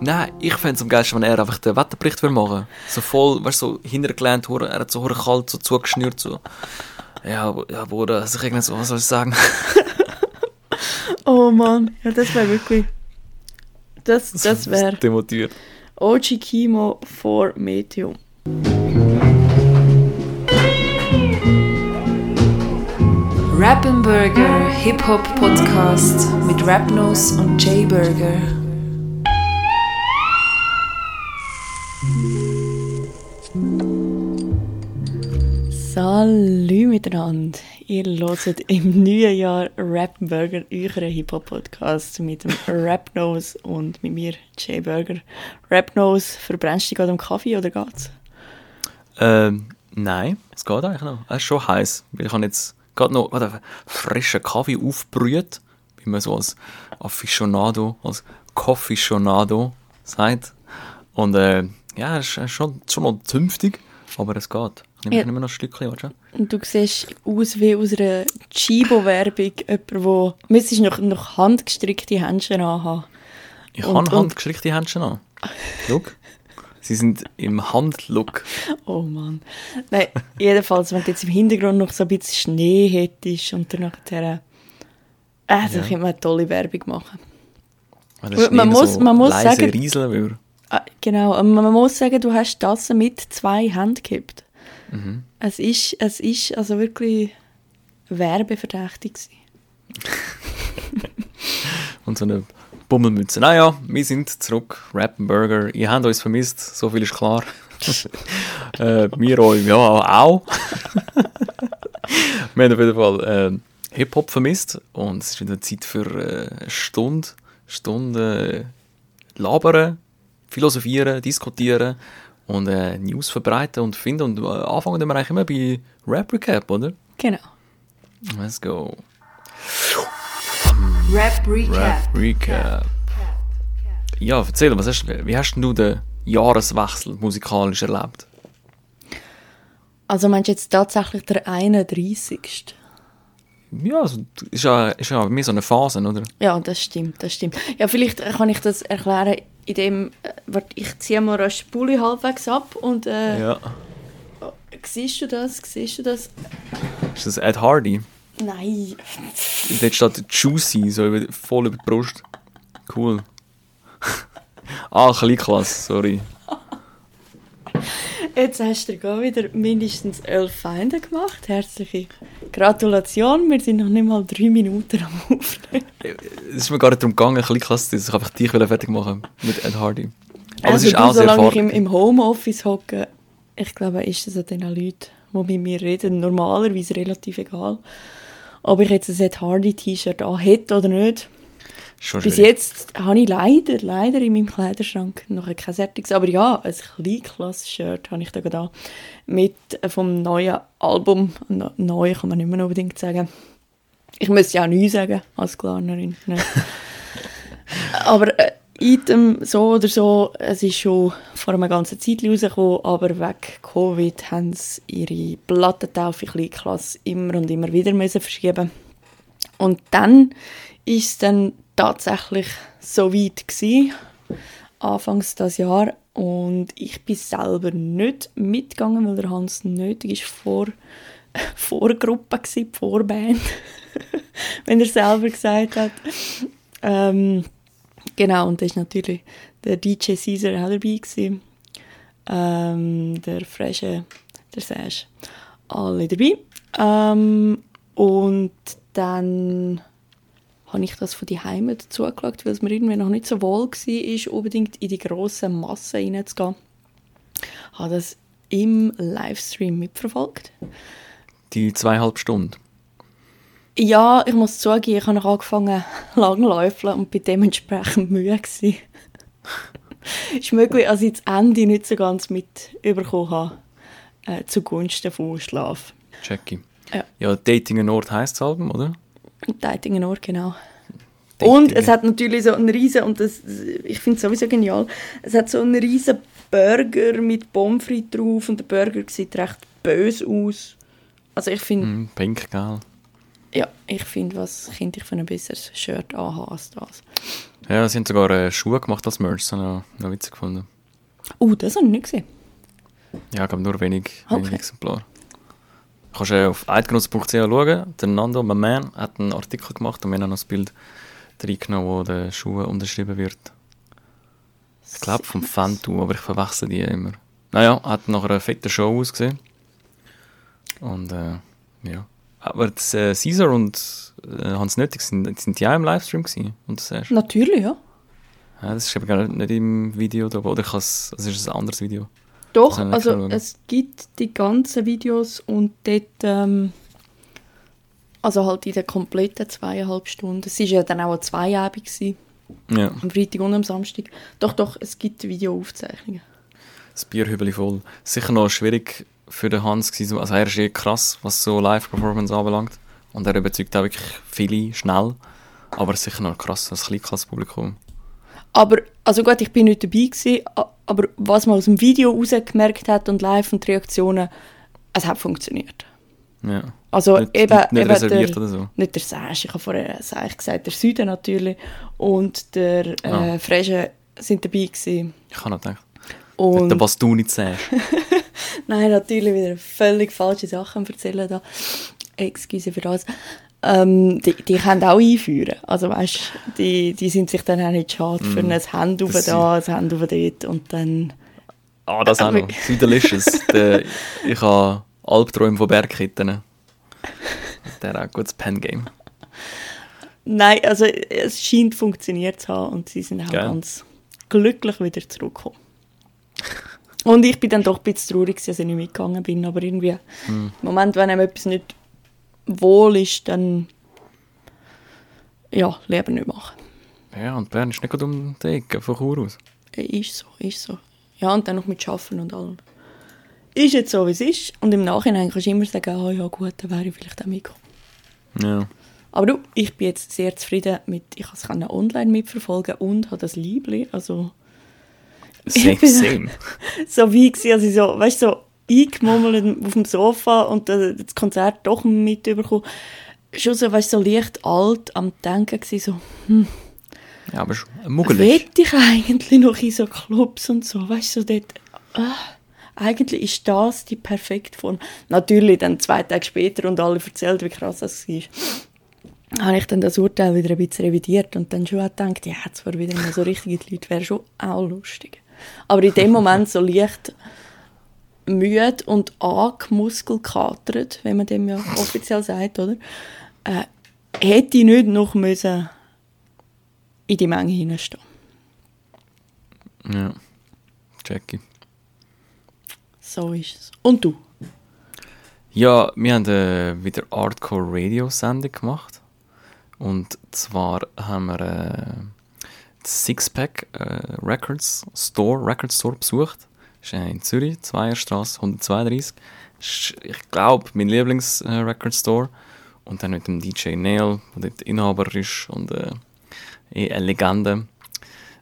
Nein, ich fände es am geilsten, wenn er einfach den Wetterbericht will machen So voll, weißt du, so hintergelehnt, er hat so kalt, so zugeschnürt, so. Ja, ja, Bruder, also ich irgendwie so, was soll ich sagen? Oh Mann, ja, das wäre wirklich. Das, das wäre Demotiviert. OG Chemo vor Medium. Rappenburger Hip-Hop Podcast mit Rapnose und Jay Burger. Salü miteinander. Ihr hört im neuen Jahr Rappenburger, euren Hip-Hop-Podcast mit dem Rapnose und mit mir, Jay Burger. Rapnose, verbrennst du dich gerade am Kaffee oder geht's? Ähm, nein, es geht eigentlich noch. Es ist schon heiß, weil ich habe jetzt gerade noch gerade einen frischen Kaffee aufgebrüht, wie man so als Aficionado, als Coffeecionado sagt. Und äh, ja, es ist schon, schon noch zünftig, aber es geht. Ich nehme Ja. immer noch ein Stückchen, weißt du? Und du siehst aus wie aus einer Chibo-Werbung, jemand, wo... Müsstest noch, noch handgestrickte Händchen anhaben. Ich habe handgestrickte Händchen an. Schau. Sie sind im Handlook. Oh Mann. Nein, jedenfalls, wenn du jetzt im Hintergrund noch so ein bisschen Schnee hättest und dann nachher... Äh, da Ja. könnte man eine tolle Werbung machen. Man muss- so man muss sagen- rieseln würde. Ah, genau, man muss sagen, du hast das mit zwei Händen gehabt. Mhm. Es ist, es ist also wirklich werbeverdächtig. Und so eine Bummelmütze. Naja, wir sind zurück. Rappenburger. Ihr habt uns vermisst, so viel ist klar. äh, wir euch, ja, auch. wir haben auf jeden Fall äh, Hip-Hop vermisst. Und es ist wieder Zeit für äh, eine Stunde. Stunde äh, labern, philosophieren, diskutieren und äh, News verbreiten und finden. Und äh, anfangen wir eigentlich immer bei Rap Recap, oder? Genau. Let's go. Rap Recap. Rap Recap. Ja, erzähl, was hast, wie hast du den Jahreswechsel musikalisch erlebt? Also meinst du jetzt tatsächlich der 31. Ja, also, ist ja, ist ja bei mir so eine Phase, oder? Ja, das stimmt, das stimmt. Ja, vielleicht kann ich das erklären, indem äh, ich ziehe mal rasch die Pulli halbwegs ab und äh, Ja. siehst du das? Siehst du das? Ist das Ed Hardy? Nein. Dort steht Juicy, so über, voll über die Brust. Cool. ah, Kleinklasse, sorry. Jetzt hast du wieder mindestens elf Feinde gemacht. Herzliche Gratulation. Wir sind noch nicht mal drei Minuten am Aufnehmen. Es ist mir gar nicht darum gegangen, Kleinklasse zu sein. Ich wollte dich fertig machen mit Ed Hardy. Aber also es ist du, auch sehr solange ich im, im Homeoffice hocke, ich glaube, ist es an den Leuten, die mit mir reden, normalerweise relativ egal. Ob ich jetzt ein Ed Hardy T-Shirt an hätte oder nicht. Schon Bis schwierig. jetzt habe ich leider, leider in meinem Kleiderschrank noch kein Sertiges. Aber ja, ein Kleinklasse-Shirt habe ich da gerade. Mit äh, vom neuen Album. Neu kann man nicht mehr unbedingt sagen. Ich müsste ja auch neu sagen, als Klarnerin. Ne? aber äh, Item, so oder so, es ist schon vor einer ganzen Zeit rausgekommen, aber wegen Covid haben sie ihre Plattentaufe Kleinklasse immer und immer wieder müssen verschieben. Und dann ist es dann tatsächlich so weit gewesen, anfangs das Jahr. Und ich bin selber nicht mitgegangen, weil der Hans nötig ist vor Vorgruppe gsi, Vorband, wenn er selber gesagt hat. Ähm, genau, und da ist natürlich der DJ Caesar auch dabei gewesen. Ähm, der Fresche, der Sash, alle dabei. Ähm, und dann habe ich das von die Heime dazu geschaut, weil es mir irgendwie noch nicht so wohl war, unbedingt in die grossen Massen reinzugehen. Habe das im Livestream mitverfolgt. Die zweieinhalb Stunden. Ja, ich muss zugeben, ich habe noch angefangen langläufeln und bin dementsprechend müde gewesen. ist möglich, dass ich das Ende nicht so ganz mit überkommen habe, äh, zugunsten von Schlaf. Jackie. Ja. Ja, Dating an Ort heisst das Album, oder? Deitingen Ort, genau. Dating. Und es hat natürlich so einen riesen, und das, ich finde es sowieso genial, es hat so einen riesen Burger mit Pommes frites drauf und der Burger sieht recht böse aus. Also ich finde, Hm, pink, gell? Ja, ich finde, was könnte ich für ein besseres Shirt anhaben als das. Ja, sie haben sogar äh, Schuhe gemacht als Merch, das habe ich noch, noch witzig gefunden. Uh, das habe ich nicht gesehen. Ja, ich glaube nur wenig, Okay. wenig Exemplare. Du kannst äh, auf eidgenoss.ch schauen. Der Nando, mein Man, hat einen Artikel gemacht und wir haben noch das Bild reingenommen, wo der Schuh unterschrieben wird. Ich glaube vom Fantu, aber ich verwechsel die immer. Naja, hat nach einer fetten Show ausgesehen. Und äh, ja. Aber das, äh, Caesar und äh, Hans Nötig sind, sind die auch im Livestream gewesen. Und das erst. Natürlich, ja. Ja, das ist aber gar nicht im Video da, oder ich has, also ist es ein anderes Video. Doch, also es gibt die ganzen Videos und dort, ähm, also halt in den kompletten zweieinhalb Stunden. Es war ja dann auch eine Zweiabend, gewesen, Ja, am Freitag und am Samstag. Doch, doch, es gibt Videoaufzeichnungen. das Bierhübeli voll. Sicher noch schwierig für den Hans gewesen. Also er ist eh krass, was so Live-Performance anbelangt. Und er überzeugt auch wirklich viele schnell. Aber sicher noch krass, das Kleinklasspublikum. Aber, also gut, ich bin nicht dabei gewesen, aber was man aus dem Video rausgemerkt hat und live und die Reaktionen, es hat funktioniert. Ja. Also Nicht- eben, nicht- nicht eben reserviert der, oder so. Nicht der Sash, ich habe vorher Sash gesagt, der Süden natürlich und der äh, Ah. Frege sind dabei gewesen. Ich habe noch gedacht. Und Der, was du nicht sagst. Nein, natürlich wieder völlig falsche Sachen erzählen da. Excuse für das. Ähm, die, die können auch einführen. Also weißt, die, die sind sich dann auch nicht schade für ein Hand auf Mm. da, ein Hand auf dort und dann... Ah, das auch noch. Der, ich habe Albträume von Bergketten. Der hat auch ein gutes Pen-Game. Nein, also es scheint funktioniert zu haben und sie sind auch Geil. ganz glücklich wieder zurückgekommen. Und ich bin dann doch ein bisschen traurig, dass ich nicht mitgegangen bin, aber irgendwie Hm. im Moment, wenn einem etwas nicht wohl ist, dann ja, lieber nicht machen. Ja, und Bern ist nicht gerade um die Ecke von Chur aus. Ist so, ist so. Ja, und dann noch mit Schaffen und allem. Ist jetzt so, wie es ist. Und im Nachhinein kannst du immer sagen, ah ja gut, dann wäre ich vielleicht auch mitgekommen. Ja. Aber du, ich bin jetzt sehr zufrieden mit, ich kann es online mitverfolgen und habe das Liebling, also Same, same. so wie gewesen, also so, weißt du, so eingemummelt auf dem Sofa und das Konzert doch mitbekommen. Schon so, weißt du, so leicht alt am Denken gewesen, so, Ja, aber schon muggelig. will ich eigentlich noch in so Clubs und so, weißt du, so dort, ah, eigentlich ist das die perfekte Form. Natürlich dann zwei Tage später und alle erzählt, wie krass das war, habe ich dann das Urteil wieder ein bisschen revidiert und dann schon auch gedacht, ja, zwar wieder mal so richtige Leute, wäre schon auch lustig. Aber in dem Moment so leicht müde und angemuskelkatert, wenn man dem ja offiziell sagt, oder? Äh, hätte ich nicht noch müssen in die Menge hineinstehen. Ja. Jackie. So ist es. Und du? Ja, wir haben äh, wieder Hardcore Radio Sendung gemacht. Und zwar haben wir äh, Sixpack äh, Records Store, Record Store besucht. Das ist in Zürich, Zweierstrasse 132. Das ist, ich glaube, mein Lieblings äh, Record Store. Und dann mit dem DJ Neil, der dort Inhaber ist und äh, eh eine Legende.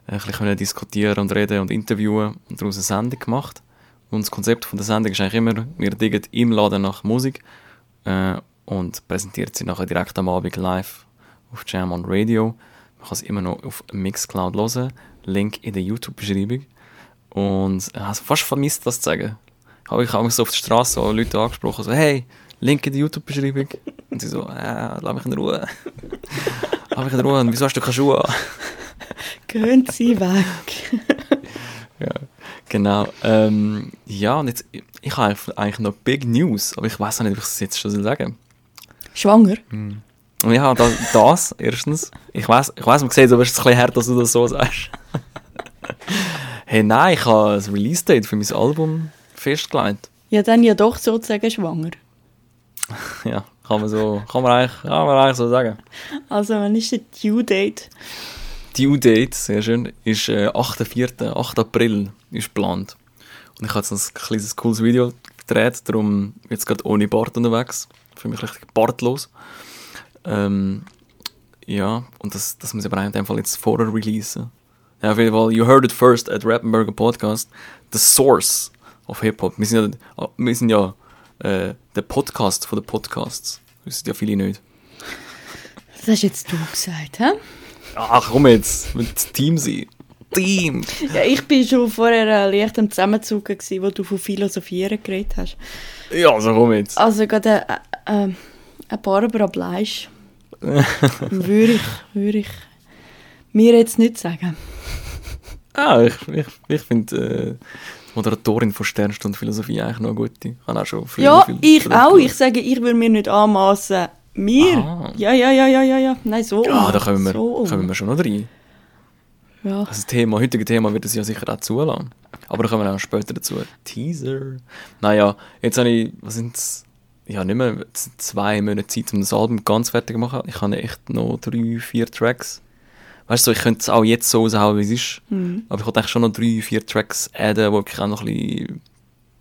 Ein bisschen diskutieren und reden und interviewen und daraus eine Sendung gemacht. Und das Konzept von der Sendung ist eigentlich immer, wir diggen im Laden nach Musik äh, und präsentiert sie nachher direkt am Abend live auf Jam on Radio. Man kann es immer noch auf Mixcloud hören. Link in der YouTube-Beschreibung. Und ich habe fast vermisst, das zu sagen. Habe ich auch so auf der Straße Leute angesprochen, so, hey, Link in der YouTube-Beschreibung. Und sie so, äh, lass mich in Ruhe. lass mich in Ruhe, und wieso hast du keine Schuhe an? Gehen Sie weg. Ja, genau. Ähm, ja, und jetzt, ich habe eigentlich noch Big News, aber ich weiß nicht, ob ich es jetzt schon sagen Schwanger? soll. Und ich habe das, das erstens. Ich weiß, ich weiß, man sieht, aber es ist ein bisschen hart, dass du das so sagst. hey, nein, ich habe ein Release-Date für mein Album festgelegt. Ja, dann ja doch sozusagen schwanger. Ja, kann man so, kann man eigentlich, kann man eigentlich so sagen. Also, wann ist der Due Date? Due Date, sehr schön, ist äh, 8.4., 8. April ist geplant. Und ich habe jetzt ein kleines cooles Video gedreht, darum jetzt gerade ohne Bart unterwegs. Für mich richtig bartlos. Ähm, ja, und das, das muss ich aber in dem Fall jetzt vorher releasen. Ja, auf jeden Fall, you heard it first at Rappenburger Podcast. The source of Hip-Hop. Wir sind ja, wir sind ja äh, der Podcast von den Podcasts. Das wissen ja viele nicht. Das hast jetzt du gesagt, hä? Ach, komm jetzt, mit Team sein. Team! Ja, ich bin schon vorher äh, leicht am Zusammenzucken gewesen, wo du von Philosophieren geredet hast. Ja, also komm jetzt. Also gerade äh, äh, Barbara Bleisch würde ich, würde ich mir jetzt nicht sagen. Ah, ich, ich, ich finde äh, Moderatorin von Sternstunde Philosophie eigentlich noch eine gute. Ich habe auch schon früher Ja, ich auch. Ich geschaut. sage, ich würde mir nicht anmaßen. Mir? Aha. Ja, ja, ja, ja, ja, ja. Nein, so. Ja, da kommen wir, so kommen wir schon noch rein. Ja. Also das Thema, heutige Thema wird es ja sicher auch zulassen. Aber da kommen wir auch später dazu. Teaser. Naja, jetzt habe ich, was sind es? Ja, nicht mehr zwei Monate Zeit, um das Album ganz fertig zu machen. Ich habe echt noch drei, vier Tracks. Weißt du, ich könnte es auch jetzt so raushauen, wie es ist. Mhm. Aber ich wollte eigentlich schon noch drei, vier Tracks adden, die wirklich auch noch ein bisschen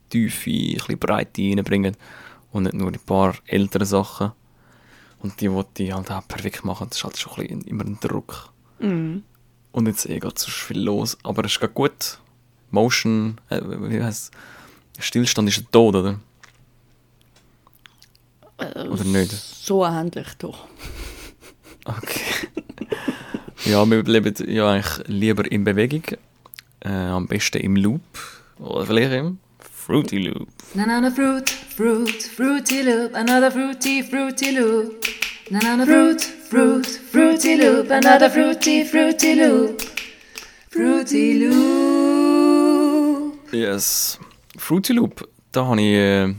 Tiefe, ein bisschen Breite reinbringen. Und nicht nur ein paar ältere Sachen. Und die wollte ich halt auch perfekt machen. Das ist halt schon ein bisschen immer ein Druck. Mhm. Und jetzt eh geht so viel los. Aber es ist gerade gut. Motion, äh, wie heißt Stillstand ist ein Tod, oder? Oder nicht? So ähnlich doch. Okay. ja, wir bleiben ja eigentlich lieber in Bewegung. Äh, am besten im Loop. Oder vielleicht im Fruity Loop. Banana fruit, fruit, fruity loop, another fruity, fruity loop. Banana fruit, fruit, fruity loop, another fruity, fruity loop. Fruity loop. Yes. Fruity Loop, da habe ich äh,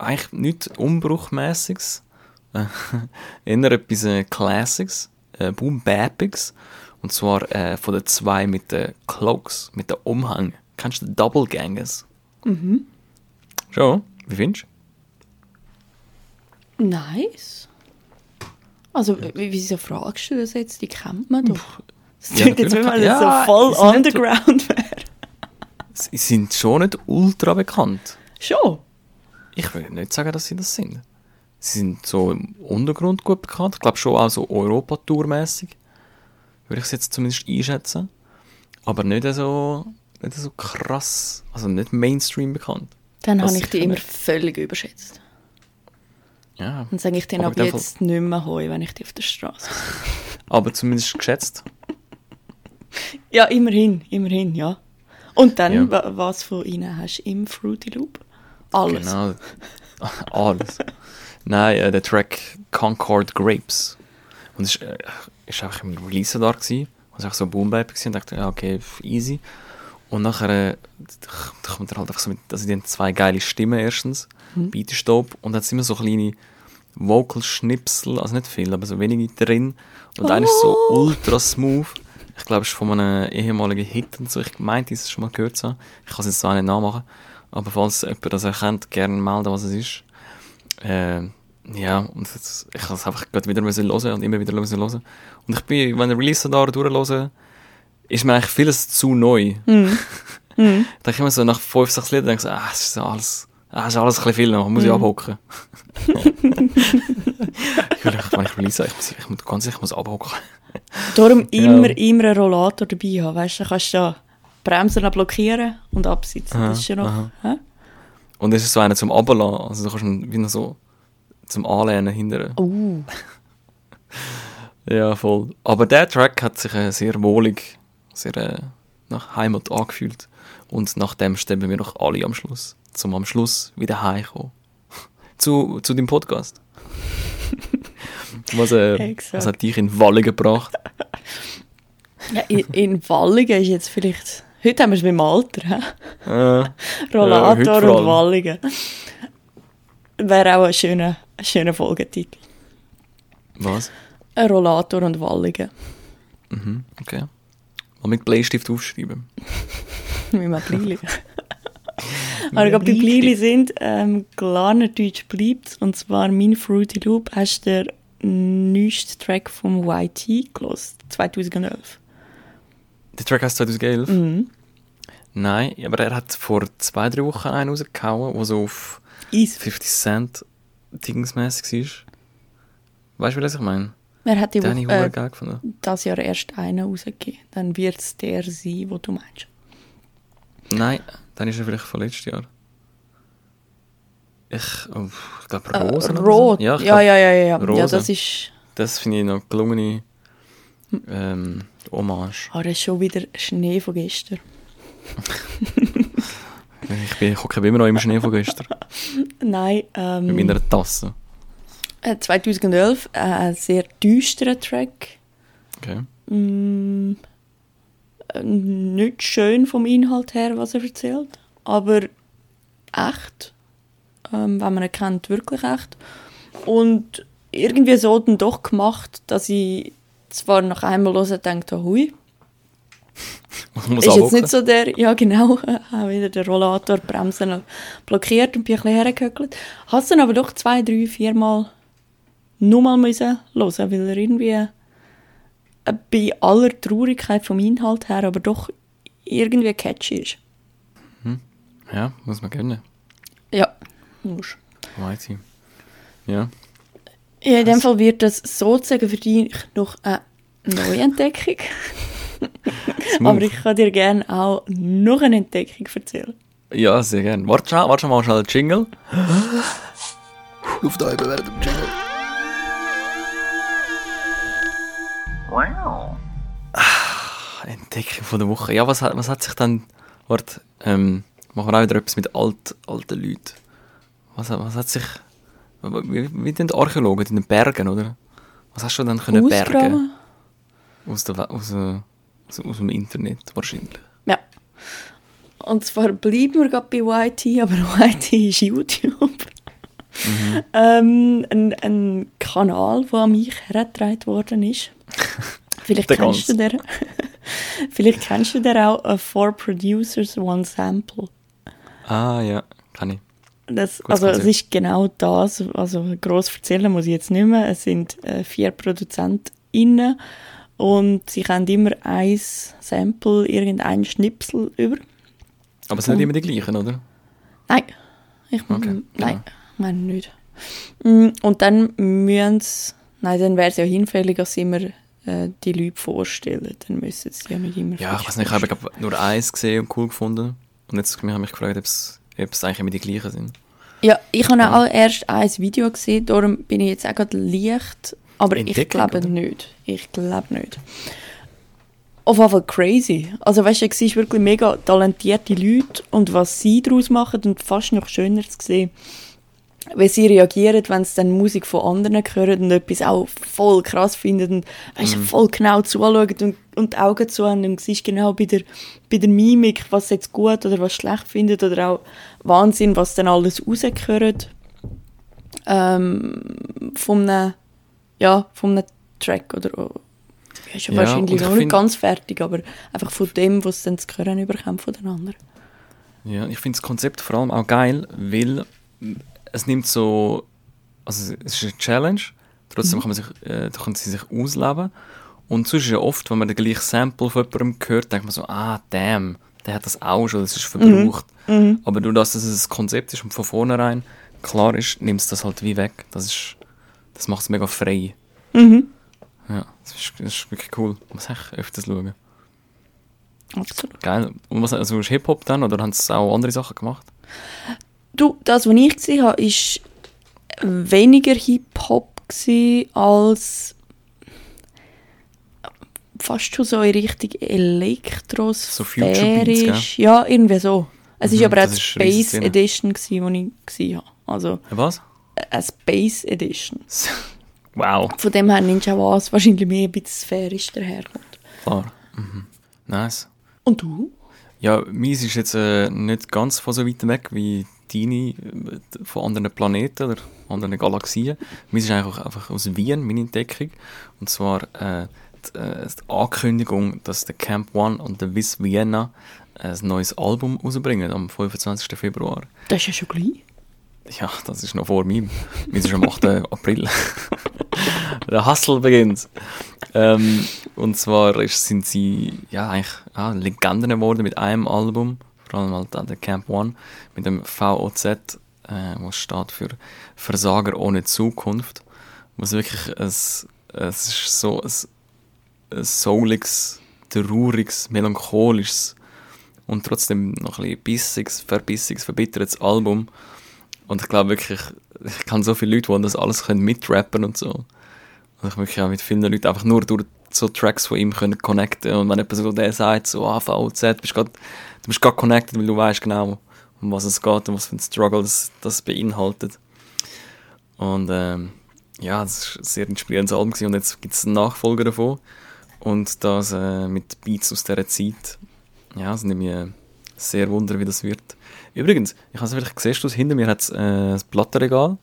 eigentlich nichts Umbruchmäßiges. Eher etwas äh, Classics, äh, Boom Bapics. Und zwar äh, von den zwei mit den Cloaks, mit den Umhang. Kennst du den Double Gangers? Mhm. Schon? Wie findest Nice. Also, wie, wieso fragst du das jetzt? Die kennt man doch. Das Ja, klingt jetzt, wenn man Ja, so voll underground wäre. du? Sie sind schon nicht ultra bekannt. Schon. Ich würde nicht sagen, dass sie das sind. Sie sind so im Untergrund gut bekannt. Ich glaube schon auch so Europatour-mässig. Würde ich es jetzt zumindest einschätzen. Aber nicht so, nicht so krass, also nicht Mainstream bekannt. Dann habe ich die immer nicht. völlig überschätzt. Ja. Dann sage ich denen Aber ab jetzt nicht mehr heu, wenn ich die auf der Straße. Aber zumindest geschätzt. Ja, immerhin, immerhin, ja. Und dann, Ja. wa- was von ihnen hast du im Fruity Loop? Alles. Genau. Alles. Nein, äh, der Track Concord Grapes. Und es ist, äh, ist einfach im Release da gewesen. Und es war einfach so Boom Bap gewesen. Und dachte, ja, okay, easy. Und nachher äh, kommt er halt einfach so mit, also die haben zwei geile Stimmen erstens. Mhm. Beat ist dope. Und dann sind immer so kleine Vocal-Schnipsel, also nicht viel, aber so wenige drin. Und einer ist so Oh. ultra smooth. Ich glaube, es ist von einem ehemaligen Hit und so. Ich meinte, ich es schon mal gehört zu haben. Ich kann es jetzt auch nicht nachmachen. Aber falls jemand das erkennt, gerne melden, was es ist. Äh, ja, und jetzt, ich habe es einfach gerade wieder müssen hören und immer wieder müssen hören. Und ich bin, wenn ich Release da durchhöre, ist mir eigentlich vieles zu neu. Mhm. Da denke ich immer so nach fünf, sechs Liedern, denke ich so, ah, es ist alles, ah, es ist alles ein bisschen viel noch, muss Mhm. ich abhocken. ich will, wenn ich Release ich, muss- ich muss ganz sicher, ich muss abhocken. Darum Ja. immer, immer einen Rollator dabei haben. Weißt du, dann kannst du da Bremsen noch blockieren und absitzen. das ist ja noch. aha. hä? Und es ist so einer zum Ablassen, also du kannst ihn wie noch so zum Anlehnen hinterher. Uh, Ja, voll. Aber der Track hat sich äh, sehr wohlig, sehr äh, nach Heimat angefühlt. Und nach dem sterben wir noch alle am Schluss. Zum am Schluss wieder heimkommen. zu, zu dem Podcast. was, äh, was hat dich in Wallen gebracht? ja, in, in Wallingen ist jetzt vielleicht. Heute haben wir es mit dem Alter. Äh, Rollator vor und allem. Wallingen. Wäre auch ein schöner, ein schöner Folgetitel. was? Ein Rollator und Wallingen. Mhm, okay. Mal mit Bleistift aufschreiben. Wie man Blili. Aber ich glaube, bei Blili sind ähm, Glarnerdeutsch bleibt. Und zwar mein Fruity Loop. Hast du den neuesten Track vom YT gelost 2011? Der Track heißt 2011? Mhm. Nein, aber er hat vor zwei, drei Wochen einen rausgehauen, der so auf Easy. 50 Cent dingsmäßig war. Weißt du, was ich meine? Er hat die Woche, äh, äh, geil gefunden. das Jahr erst einen rausgegeben. Dann wird es der sein, wo du meinst. Nein, dann ist er vielleicht von letztes Jahr. Ich, oh, ich glaube Äh, Rosen. oder so. Rot. Ja, Ja, ja, ja, ja, ja. Ja, das ist. Das finde ich noch gelungene ähm, Hommage. Ah, das ist schon wieder Schnee von gestern. Ich, bin, ich immer noch im Schnee von gestern. Nein, Mit ähm, meiner Tasse. äh, 2011 äh, ein sehr düsterer Track. Okay. Mm, äh, nicht schön vom Inhalt her, was er erzählt, aber echt. Ähm, wenn man ihn kennt, wirklich echt. Und irgendwie so dann doch gemacht, dass ich zwar nach einmal hören denke, hui, Ich muss ist jetzt nicht so der, ja genau, auch wieder der Rollator, Bremsen blockiert und bin ein bisschen hergehöckelt. Habe es dann aber doch zwei, drei, vier Mal nur mal müssen hören, weil er irgendwie bei aller Traurigkeit vom Inhalt her aber doch irgendwie catchy ist. Ja, muss man gönnen. Ja, muss. Weiß ich. Ja. Ja, in dem Fall wird das sozusagen für dich noch eine Neuentdeckung. aber ich kann dir gerne auch noch eine Entdeckung erzählen. Ja, sehr gerne. Warte schnell, warte mal schnell, Jingle. Auf da während dem Jingle. Wow. Entdeckung von der Woche. Ja, was hat, was hat sich dann... Warte, ähm, machen wir auch wieder etwas mit alt, alten Leuten. Was, was hat sich... Wie, wie denn die Archäologen in den Bergen, oder? Was hast du dann können bergen? Aus, der, aus, äh, aus, aus dem Internet wahrscheinlich. Ja. Und zwar bleiben wir gerade bei YT, aber YT ist YouTube. ähm, ein, ein Kanal, der an mich hergetragen worden ist. Vielleicht kennst du den. Vielleicht kennst du den auch. Uh, Four Producers, One Sample. Ah, ja, kann ich. Das, also es Konzept. ist genau das, also gross erzählen muss ich jetzt nicht mehr. Es sind äh, vier ProduzentInnen und sie haben immer ein Sample, irgendein Schnipsel über. Aber es sind nicht immer die gleichen, oder? Nein, ich Okay, nein, meine nicht. Mm, Und dann müssen sie, nein, dann wäre es ja hinfällig, dass sie immer äh, die Leute vorstellen. Dann müssen sie ja nicht immer Ja, ich weiß nicht, ich habe glaub, nur eins gesehen und cool gefunden. Und jetzt habe ich mich gefragt, ob es ob es eigentlich immer die gleichen sind. Ja, ich habe Ja. auch erst ein Video gesehen, darum bin ich jetzt auch gerade leicht, aber ich Entdeckung, glaube oder? nicht. Ich glaube nicht. Auf jeden Fall crazy. Also weißt du, es sind wirklich mega talentierte Leute und was sie daraus machen und fast noch schöner zu sehen, wie sie reagieren, wenn sie dann Musik von anderen hören und etwas auch voll krass finden und weißt, du, voll genau zuschauen und, und die Augen zu haben und siehst genau bei der, bei der Mimik, was sie jetzt gut oder was schlecht findet oder auch Wahnsinn, was dann alles rausgehört ähm, von einem, ja, von einem Track oder oh, ist ja Ja, wahrscheinlich ich noch nicht ganz fertig, aber einfach von dem, was sie dann zu hören überkommt von den anderen. Ja, ich finde das Konzept vor allem auch geil, weil es nimmt so, also es ist eine Challenge, trotzdem kann man sich, äh, kann sie sich ausleben. Und sonst ist ja oft, wenn man den gleichen Sample von jemandem hört, denkt man so, ah, damn, der hat das auch schon, das ist verbraucht. Aber durch das, dass es ein Konzept ist und von vornherein klar ist, nimmt es das halt wie weg. Das ist, das macht es mega frei. Ja, das ist, das ist wirklich cool. Man muss echt öfters schauen. Absolut. Geil. Und was, also ist Hip-Hop dann, oder haben sie auch andere Sachen gemacht? Du, das, was ich gesehen habe, ist weniger Hip-Hop als fast schon so in Richtung Elektros, So? Ja, irgendwie so. Es ist Mhm, aber auch das die ist Space. Edition, gewesen, die ich gesehen habe. Also Äh, Was? äh, eine Space Edition. Wow, Von dem her Ninja was wahrscheinlich mehr ein bisschen sphärisch daherkommt. klar. Mhm. Nice. Und du? Ja, meins ist jetzt äh, nicht ganz von so weit weg wie deine äh, von anderen Planeten oder anderen Galaxien. Meins ist eigentlich auch einfach aus Wien, meine Entdeckung. Und zwar äh, äh, die Ankündigung, dass der Camp One und der Viz Vienna ein neues Album rausbringen am 25. Februar. Das ist ja schon gleich. Ja, das ist noch vor meinem. Meins ist am 8. April. Der Hustle beginnt. Ähm, und zwar ist, sind sie ja eigentlich ah, Legenden geworden mit einem Album, vor allem halt der Camp One, mit dem VOZ, äh, was steht für Versager ohne Zukunft. Was wirklich ein, es ist so ein souliges, trauriges, melancholisches und trotzdem noch ein bisschen bissiges, verbissiges, verbittertes Album. Und ich glaube wirklich, ich kann so viele Leute, die das alles können mitrappen und so. Und ich wirklich auch mit vielen Leuten einfach nur durch so Tracks von ihm können connecten und wenn jemand so der sagt, so A, V, Z, bist grad, du bist gerade connected, weil du weißt genau, um was es geht und was für ein Struggle das, das beinhaltet. Und ähm, ja, das war ein sehr inspirierendes Album gewesen. und jetzt gibt es einen Nachfolger davon und das äh, mit Beats aus dieser Zeit. Ja, es nimmt mich äh, sehr wunder, wie das wird. Übrigens, ich habe es vielleicht gesehen, hinter mir hat es äh, ein Plattenregal.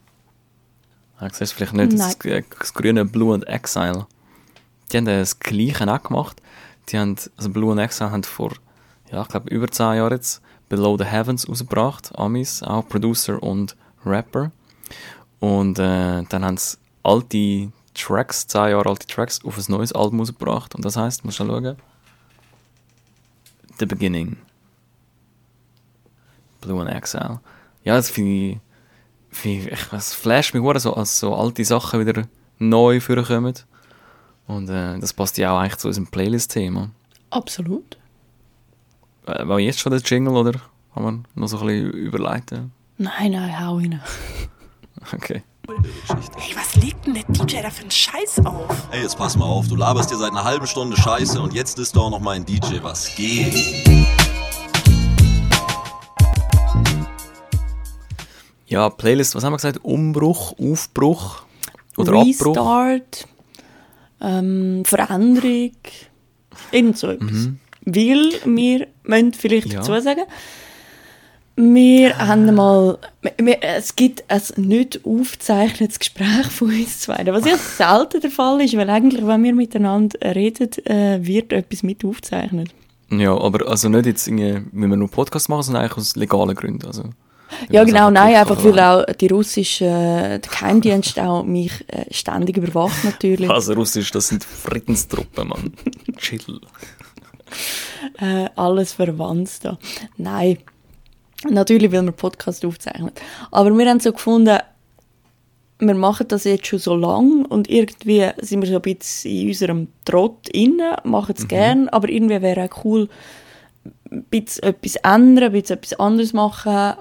Ja, siehst du vielleicht nicht, das, äh, das grüne Blue and Exile. Die haben das Gleiche auch gemacht. Die haben, also Blue and Exile haben vor, ja, ich glaube, über 10 Jahren jetzt Below the Heavens rausgebracht. Amis, auch Producer und Rapper. Und äh, dann haben sie alte Tracks, 10 Jahre alte Tracks, auf ein neues Album rausgebracht. Und das heisst, musst du schauen, The Beginning. Blue and Exile. Ja, das finde ich, find ich, es flasht mich so, als so alte Sachen wieder neu vorkommen. Und äh, das passt ja auch eigentlich zu unserem Playlist-Thema. Absolut. Äh, war jetzt schon der Jingle oder kann man noch so ein bisschen überleiten? Nein, nein, hau rein. Okay. Hey, was legt denn der DJ da für einen Scheiß auf? Ey, jetzt pass mal auf, du laberst dir seit einer halben Stunde Scheiße und jetzt ist doch noch mein DJ, was geht? Ja, Playlist, was haben wir gesagt? Umbruch, Aufbruch oder Abbruch? Restart, ähm, Veränderung, irgend so etwas. Mhm. Weil wir müssen vielleicht Ja. dazu sagen, wir haben mal, wir- es gibt ein nicht aufgezeichnetes Gespräch von uns zwei, was ja selten der Fall ist, weil eigentlich, wenn wir miteinander reden, äh, wird etwas mit aufgezeichnet. Ja, aber also nicht jetzt wenn wir nur Podcast machen, sondern eigentlich aus legalen Gründen. Also, Ja, genau, nein, einfach weil auch die russische äh, der Geheimdienst auch mich äh, ständig überwacht natürlich. Also Russisch, das sind Friedenstruppen, Mann. Chill. äh, alles verwandt da. Nein, natürlich will man Podcast aufzeichnen. Aber wir haben so gefunden, wir machen das jetzt schon so lang und irgendwie sind wir so ein bisschen in unserem Trott inne, machen es gern, aber irgendwie wäre auch cool, ein bisschen etwas ändern, ein bisschen etwas anderes machen.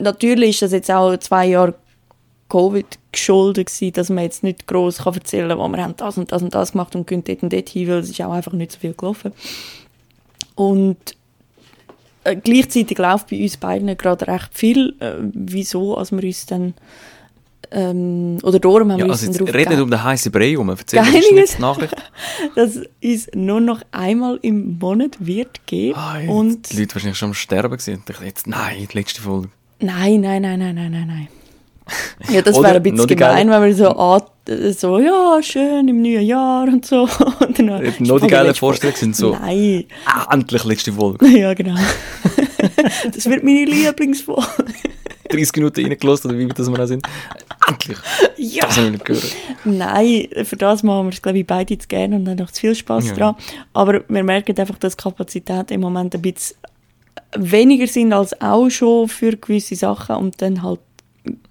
Natürlich ist das jetzt auch zwei Jahre Covid geschuldet gewesen, dass man jetzt nicht gross kann erzählen kann, wo wir haben das und das und das gemacht und gehen dort und dort hin, weil es ist auch einfach nicht so viel gelaufen. Und äh, gleichzeitig läuft bei uns beiden gerade recht viel. Äh, wieso, als wir uns dann ähm, oder darum haben Ja, wir also uns jetzt dann red nicht darauf um den heißen Brei herum. Erzähl uns jetzt die Nachricht. dass es nur noch einmal im Monat wird geben. Ah, jetzt und die Leute wahrscheinlich schon am Sterben dachte jetzt, nein, die letzte Folge. Nein, nein, nein, nein, nein, nein, nein. Ja, das wäre ein bisschen gemein, wenn wir so, an, so, ja, schön im neuen Jahr und so. Und dann, Eben noch die geile Vorstellung sind so- Nein, Ah, endlich letzte Folge. ja, genau. das wird meine Lieblingsfolge. 30 Minuten reingelassen oder wie das wir auch sind. Endlich. Ja. Das habe ich nicht gehört. Nein, für das machen wir es, glaube ich, beide zu gerne und haben noch zu viel Spass Ja. dran. Aber wir merken einfach, dass die Kapazitäten im Moment ein bisschen weniger sind als auch schon für gewisse Sachen und dann halt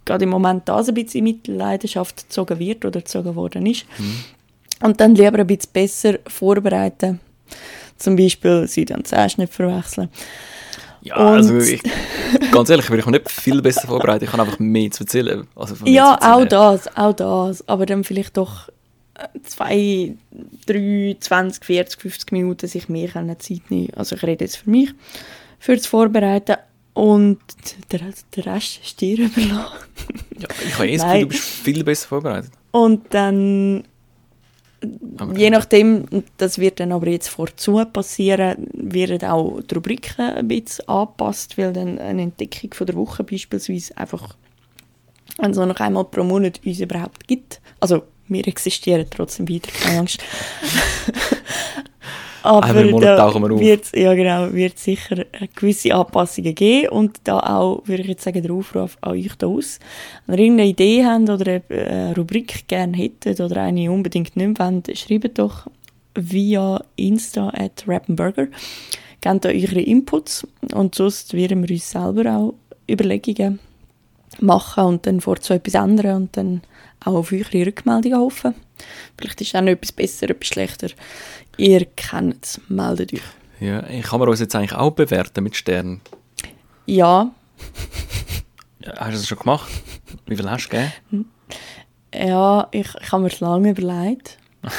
gerade im Moment das ein bisschen mit Leidenschaft gezogen wird oder gezogen worden ist. Und dann lieber ein bisschen besser vorbereiten. Zum Beispiel Süd- und Sash nicht verwechseln. Ja, Und- also ich, ganz ehrlich, ich bin nicht viel besser vorbereitet. Ich kann einfach mehr zu erzählen. Also Ja, zu auch erzählen. das, auch das. Aber dann vielleicht doch äh, zwei, drei, 20, 40, 50 Minuten sich mehr Zeit nehmen. Also ich rede jetzt für mich, für das Vorbereiten. Und der, der Rest ist dir überlassen. Ja, ich habe eh das Gefühl, du bist viel besser vorbereitet. Und dann, Aber je nachdem, das wird dann aber jetzt vorzu passieren, werden auch die Rubriken ein bisschen angepasst, weil dann eine Entdeckung von der Woche beispielsweise einfach, wenn es noch einmal pro Monat uns überhaupt gibt. Also, wir existieren trotzdem weiter, keine Angst. aber Einmal da tauchen wir auf. Wird, ja, genau, wird sicher gewisse Anpassungen geben und da auch, würde ich jetzt sagen, der Aufruf an euch da aus. Wenn ihr irgendeine Idee habt oder eine äh, Rubrik gerne hättet oder eine unbedingt nicht mehr wollt, schreibt doch via Insta at Rappenburger. Gebt da eure Inputs und sonst werden wir uns selber auch Überlegungen machen und dann vor so etwas ändern und dann auch auf eure Rückmeldungen hoffen. Vielleicht ist auch noch etwas besser, etwas schlechter. Ihr kennt es, meldet euch. Ja, ich kann man uns jetzt eigentlich auch bewerten mit Sternen. Ja, Ja, hast du das schon gemacht? Wie viel hast du gegeben? Ja, ich, ich habe mir das lange überlegt.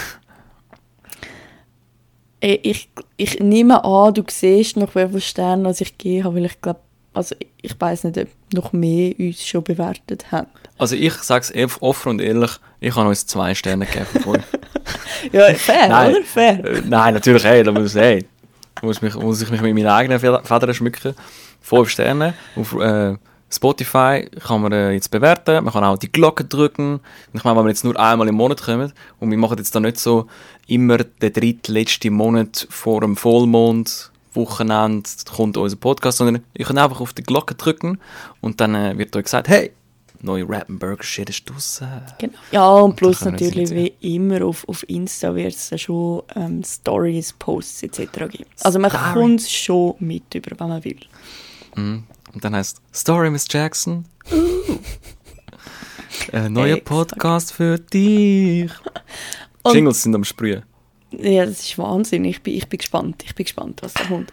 ich, ich, ich nehme an, du siehst noch, wie viele Sterne als ich gegeben habe, weil ich glaube, also ich weiß nicht, ob noch mehr uns schon bewertet haben. Also ich sage es offen und ehrlich, ich habe uns zwei Sterne gegeben. Ja, fair, Nein. oder? Fair. Äh, Nein, natürlich, hey, da muss, hey, muss, mich, muss ich mich mit meinen eigenen Feder- Federn schmücken. Fünf Sterne. Auf äh, Spotify kann man äh, jetzt bewerten, man kann auch die Glocke drücken. Ich meine, wenn wir jetzt nur einmal im Monat kommen, und wir machen jetzt da nicht so immer den drittletzten Monat vor dem Vollmond, Wochenende, kommt unser Podcast, sondern ihr könnt einfach auf die Glocke drücken und dann äh, wird euch gesagt, hey, neue Rap Burger Shit ist draussen. Genau. Ja, und plus natürlich wie immer auf, auf Insta wird es dann schon ähm, Stories, Posts etc. geben. Also man kommt es schon mit über, wenn man will. Und dann heißt Story Miss Jackson. Ein neuer. Podcast für dich. Und- Jingles sind am Sprühen. Ja, das ist Wahnsinn. Ich bin, ich bin gespannt. Ich bin gespannt, was da kommt.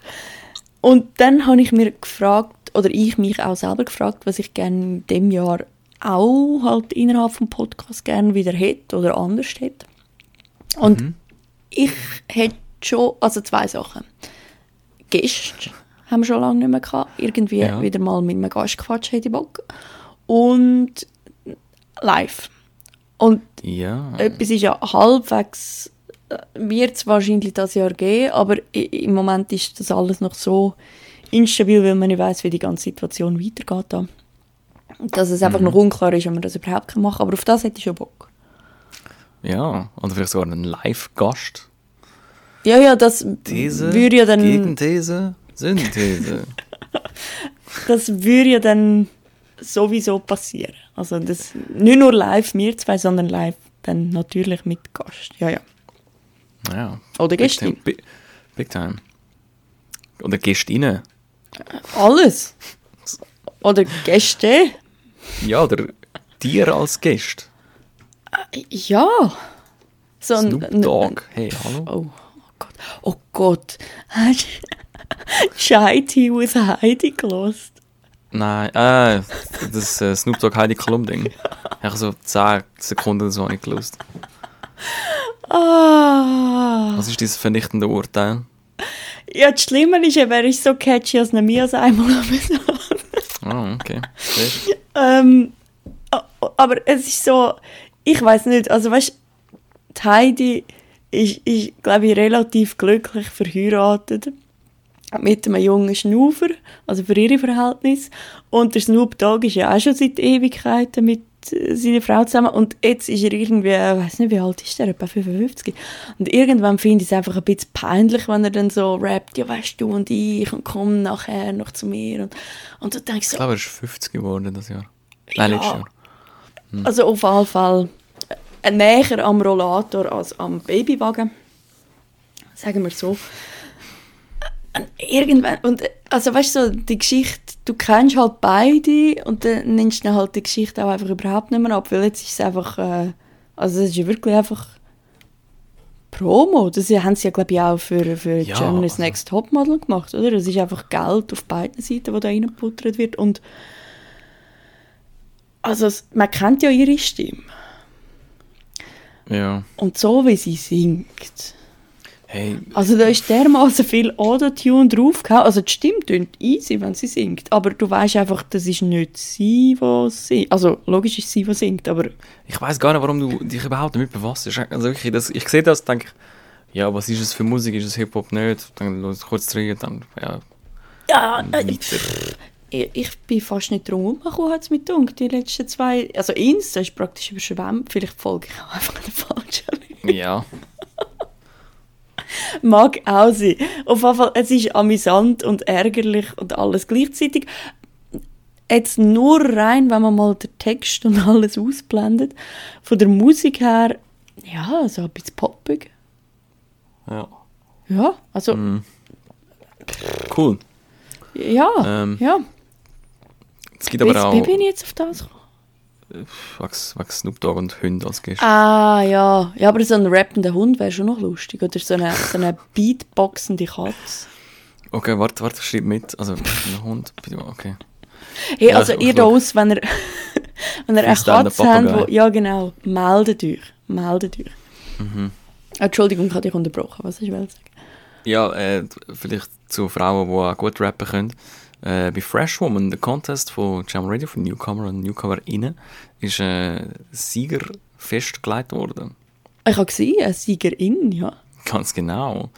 Und dann habe ich mir gefragt, oder ich mich auch selber gefragt, was ich gerne in dem Jahr auch halt innerhalb vom Podcast gerne wieder hätte oder anders hätte. Und ich hätte schon, also zwei Sachen. Gäste haben wir schon lange nicht mehr gehabt. Irgendwie Ja. wieder mal mit einem Gast quatschen hätte ich Bock. Und live. Und Ja. etwas ist ja halbwegs, wird es wahrscheinlich das Jahr geben, aber im Moment ist das alles noch so instabil, weil man nicht weiß, wie die ganze Situation weitergeht. Da. Dass es einfach noch unklar ist, ob man das überhaupt machen kann. Aber auf das hätte ich schon Bock. Ja. Oder vielleicht sogar ein Live-Gast. Ja, ja, das These würde ja dann, Gegenthese, Synthese. das würde ja dann sowieso passieren. Also das, nicht nur live wir zwei, sondern live dann natürlich mit Gast. Ja, ja. ja. Oder Gästin. Big, big time. Oder Gästinnen. Alles. Oder Gäste. Ja, oder dir als Gast. Ja. So ein- Snoop Dogg. Hey, hallo. Oh, oh Gott. Oh Gott. Hast du Tea with Heidi gelost? Nein, äh, das äh, Snoop Dogg Heidi Klum Ding. Ich habe so 10 Sekunden so nicht gelust. Ah. Was ist dieses vernichtende Urteil? Ja, das Schlimme ist, er ist so catchy, als mehr als einmal am Oh, okay. Ähm, Aber es ist so, ich weiß nicht, also weißt die Heidi ist, ist glaube ich, relativ glücklich verheiratet mit einem jungen Schnufer, also für ihre Verhältnisse. Und der Snoop Dogg ist ja auch schon seit Ewigkeiten mit äh, seiner Frau zusammen. Und jetzt ist er irgendwie, ich weiß nicht, wie alt ist er, etwa 55. Und irgendwann finde ich es einfach ein bisschen peinlich, wenn er dann so rappt, ja weißt du und ich und komm nachher noch zu mir. Und, und du denkst Ich so, glaube, er ist 50 geworden das Jahr. Nein, Ja. letztes Jahr. Also auf jeden Fall äh, näher am Rollator als am Babywagen. Sagen wir so. Irgendwann, und also weißt du, so, die Geschichte, du kennst halt beide und dann nimmst du halt die Geschichte auch einfach überhaupt nicht mehr ab, weil jetzt ist es einfach, äh, also es ist ja wirklich einfach Promo. Das haben sie ja, glaube ich, auch für, für Ja, Germany's also- Next Topmodel gemacht, oder? Es ist einfach Geld auf beiden Seiten, wo da reingebuttert wird und also man kennt ja ihre Stimme. Ja. Und so wie sie singt. Hey, Also da ist dermaßen viel Autotune drauf gehabt. Also die Stimme tönt easy, wenn sie singt. Aber du weißt einfach, das ist nicht sie, die singt. Also logisch ist sie, die singt, aber ich weiß gar nicht, warum du dich überhaupt damit befasst. Also wirklich, das, ich sehe das, denke ich, ja, was ist es für Musik? Ist es Hip-Hop nicht? Dann los kurz rein, dann, ja, ja, äh, ich bin fast nicht drum herumgekommen, hat es mir gedacht, die letzten zwei. Also Insta ist praktisch überschwemmt. Vielleicht folge ich auch einfach den falschen. Ja. Mag auch sein. Auf jeden Fall, es ist amüsant und ärgerlich und alles gleichzeitig. Jetzt nur rein, wenn man mal den Text und alles ausblendet. Von der Musik her, ja, so ein bisschen poppig. ja. Ja, also, Cool. ja, Ähm, ja. Es gibt aber auch wie bin ich jetzt auf das gekommen? Wegen wegen Snoop Dogg und Hunde als Gäste. Ah, ja. Ja, aber so ein rappender Hund wäre schon noch lustig. Oder so eine, so eine beatboxende Katze. Okay, warte, warte, schreib mit. Also, ein Hund, bitte, okay. Hey, Ja, also ihr da aus, wenn ihr, Wenn ihr eine Katze habt, wo, ja genau, meldet euch. Meldet euch. Mhm. Ah, Entschuldigung, ich habe dich unterbrochen. Was ich will sagen? Ja, äh, vielleicht zu Frauen, die auch gut rappen können. Äh, bei Fresh Woman, der Contest von Jam Radio, von Newcomer und NewcomerInnen, ist äh, Sieger festgelegt worden. Ich habe gesehen, eine Siegerin, ja. Ganz genau.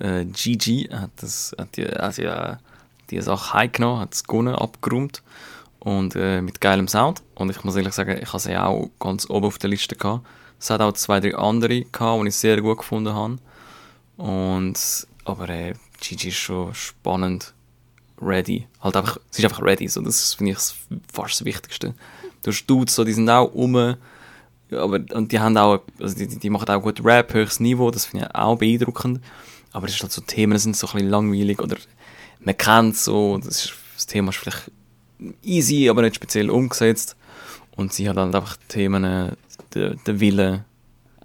Äh, Gigi hat, das, hat die, also, ja, die Sache heimgenommen, hat es gewonnen, abgeräumt und äh, mit geilem Sound. Und ich muss ehrlich sagen, ich habe sie auch ganz oben auf der Liste gehabt. Es hat auch zwei, drei andere gehabt, die ich sehr gut gefunden habe. Und, aber äh, Gigi ist schon spannend ready. Halt einfach, sie ist einfach ready. So, das finde ich fast das Wichtigste. Du hast Dudes, so, die sind auch um, aber, und die haben auch, also die, die- machen auch gut Rap, höchstes Niveau, das finde ich auch beeindruckend. Aber es ist halt so, Themen sind so ein bisschen langweilig oder man kennt so, das, ist, das Thema ist vielleicht easy, aber nicht speziell umgesetzt. Und sie hat halt einfach Themen, äh, der, der Wille,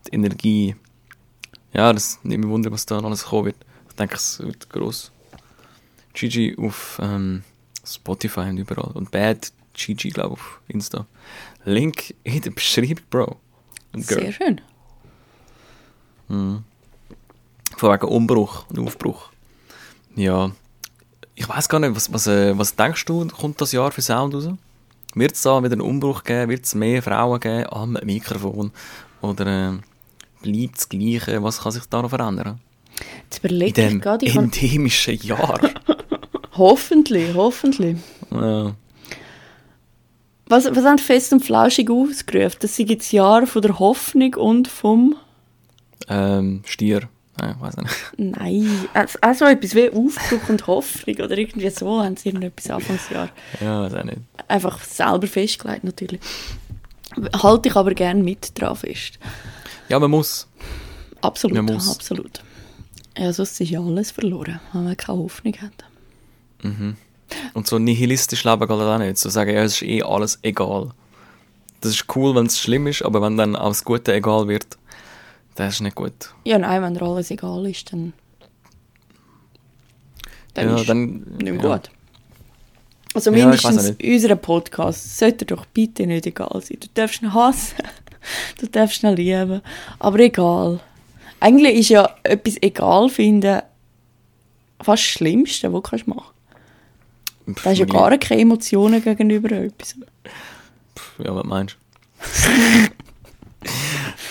die Energie. Ja, das nimmt mich wunder, was da alles kommen wird. Ich denke, es wird gross. Gigi auf ähm, Spotify und überall. Und Bad Gigi, glaube ich, auf Insta. Link in der Beschreibung, Bro. Und Girl. Sehr schön. Von wegen Umbruch und Aufbruch. Ja. Ich weiß gar nicht, was, was, äh, was denkst du, kommt das Jahr für Sound raus? Wird es da wieder einen Umbruch geben? Wird es mehr Frauen geben am Mikrofon? Oder äh, bleibt das Gleiche? Was kann sich da noch verändern? Jetzt In überlege ich dem gerade, ich kann, endemischen Jahr. hoffentlich, hoffentlich. ja. Was, was haben fest und flauschig ausgerufen? Das sind das Jahr von der Hoffnung und vom... ähm, Stier. Nein, ich weiß nicht. Nein, also, also etwas wie Aufbruch und Hoffnung oder irgendwie so haben sie irgendetwas Anfangsjahr. Ja, weiß auch nicht. Einfach selber festgelegt natürlich. Halte ich aber gerne mit dran fest. Ja, man muss. Absolut, Man muss. absolut. Ja, sonst ist ja alles verloren, wenn man keine Hoffnung hat. Und so nihilistisch leben geht auch nicht. So sagen, ja, es ist eh alles egal. Das ist cool, wenn es schlimm ist, aber wenn dann auch das Gute egal wird, das ist nicht gut. Ja, nein, wenn dir alles egal ist, dann, dann ja, ist dann, nicht mehr ja. gut. Also Ja, mindestens auch nicht. unser Podcast sollte doch bitte nicht egal sein. Du darfst ihn hassen, du darfst ihn lieben, aber egal. Eigentlich ist ja etwas egal finden fast das Schlimmste, was du machen kannst. Da hast ja gar keine Emotionen gegenüber etwas. Ja, was meinst du?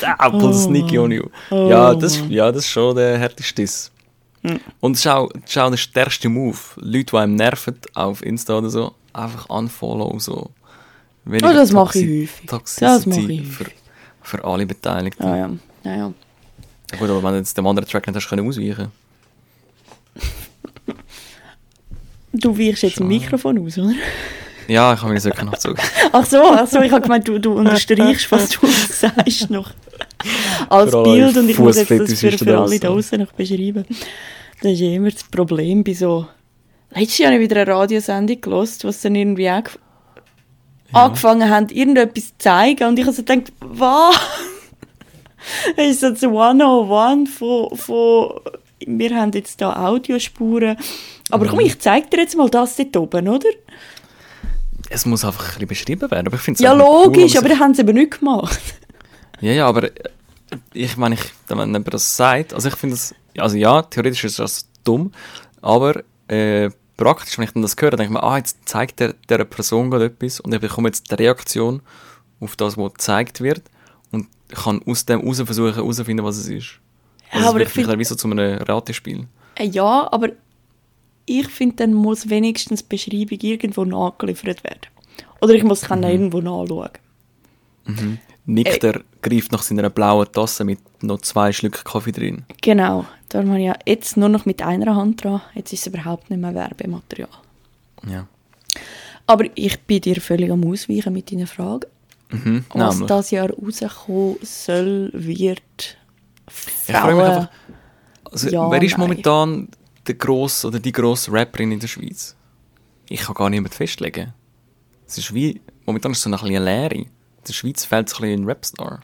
Der Apple Sneaky on you. Ja, das, ja, das ist schon der härteste Diss. Und es ist, auch, es ist auch der stärkste Move. Leute, die einem nerven, auf Insta oder so, einfach unfollow, so. Oh, das mache ich häufig. Toxicity Das mache ich für, für alle Beteiligten. Ja, ja, ja, ja. Gut, aber wenn du jetzt dem anderen Track nicht hast können ausweichen Du weichst jetzt ein Mikrofon aus, oder? Ja, ich habe mir das wirklich noch gezogen. Ach so, ach so ich habe gemeint, du, du unterstreichst, was du sagst noch. Als Bild und ich muss jetzt das für, für alle draussen. draußen noch beschreiben. Das ist ja immer das Problem bei so... Letztes Jahr habe ich wieder eine Radiosendung gehört, was dann irgendwie auch gef- angefangen haben, irgendetwas zu zeigen und ich habe so gedacht, was? Das ist so das 101 von, von wir haben jetzt da Audiospuren. Aber komm, ich zeig dir jetzt mal das dort oben, oder? Es muss einfach ein bisschen beschrieben werden. Aber ich finde es Ja, cool, logisch, wenn aber die haben es eben nicht gemacht. Ja, ja, aber äh, ich meine, ich, wenn jemand das sagt, also ich finde das, also ja, theoretisch ist das dumm, aber äh, praktisch, wenn ich dann das höre, denke ich mir, ah, jetzt zeigt der, der Person gerade etwas und ich bekomme jetzt die Reaktion auf das, was gezeigt wird und kann aus dem heraus versuchen, herauszufinden, was es ist. Ja, Also aber es ich wird find- wie so zu einem Ratespiel. Äh, Ja, aber ich finde, dann muss wenigstens die Beschreibung irgendwo nachgeliefert werden. Oder ich muss es Mhm. mhm. irgendwo nachschauen. Nickt er, greift nach seiner blauen Tasse mit noch zwei Schlücken Kaffee drin. Genau, da haben wir ja jetzt nur noch mit einer Hand dran. Jetzt ist es überhaupt nicht mehr Werbematerial. Ja. Aber ich bin dir völlig am Ausweichen mit deiner Frage. Mhm, Was nämlich. das Jahr rauskommen soll, wird Ich frage mich Frauen... einfach, also, Ja, wer ist nein. momentan der grosse oder die grosse Rapperin in der Schweiz? Ich kann gar niemand festlegen. Es ist wie, momentan ist es so eine kleine Leere. In der Schweiz fehlt es ein bisschen ein Rapstar.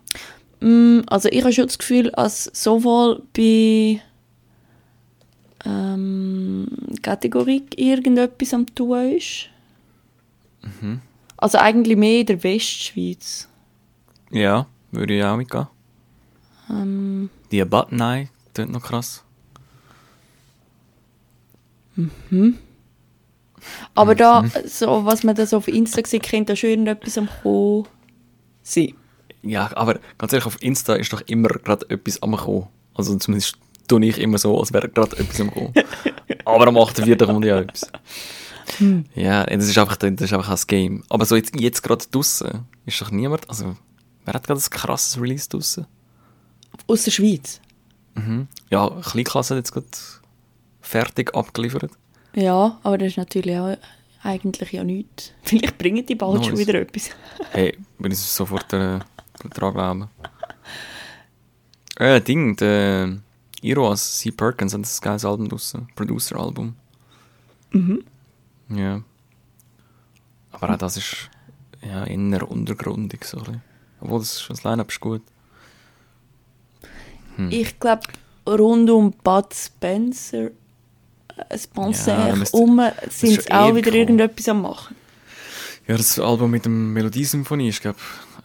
Mm, Also ich habe schon das Gefühl, dass sowohl bei ähm, Kategorie irgendetwas am tun ist. Also eigentlich mehr in der Westschweiz. Ja, würde ich auch mitgehen. Ähm, Die Button Eye, klingt noch krass. aber da, Mhm. so, was man da so auf Insta sieht, könnte da schon irgendetwas am Kommen sein. Ja, aber ganz ehrlich, auf Insta ist doch immer gerade etwas am kommen. Also zumindest tue ich immer so, als wäre gerade etwas am kommen. aber am 8.4. kommt ja etwas. Ja, das ist einfach, das ist einfach ein Game. Aber so jetzt, jetzt gerade draussen ist doch niemand, also wer hat gerade ein krasses Release draussen? Aus der Schweiz. Ja, Kleinklasse hat jetzt gerade fertig abgeliefert. Ja, aber das ist natürlich auch eigentlich ja nichts. Vielleicht bringen die bald schon Nice. wieder etwas. Hey, will ich sofort äh, dran glauben. Äh, Ding, der Iroas, C. Perkins, hat ein geiles Album draussen. Producer-Album. Mhm. Ja. Aber auch das ist ja eher untergrundig so ein bisschen. Obwohl das, das Line-Up ist gut. Hm. Ich glaube, rund um Bud Spencer, äh, Spencer, Ja, um, sind sie auch wieder gekommen. irgendetwas am machen. Ja, das Album mit dem Melodiesymphonie ist, glaube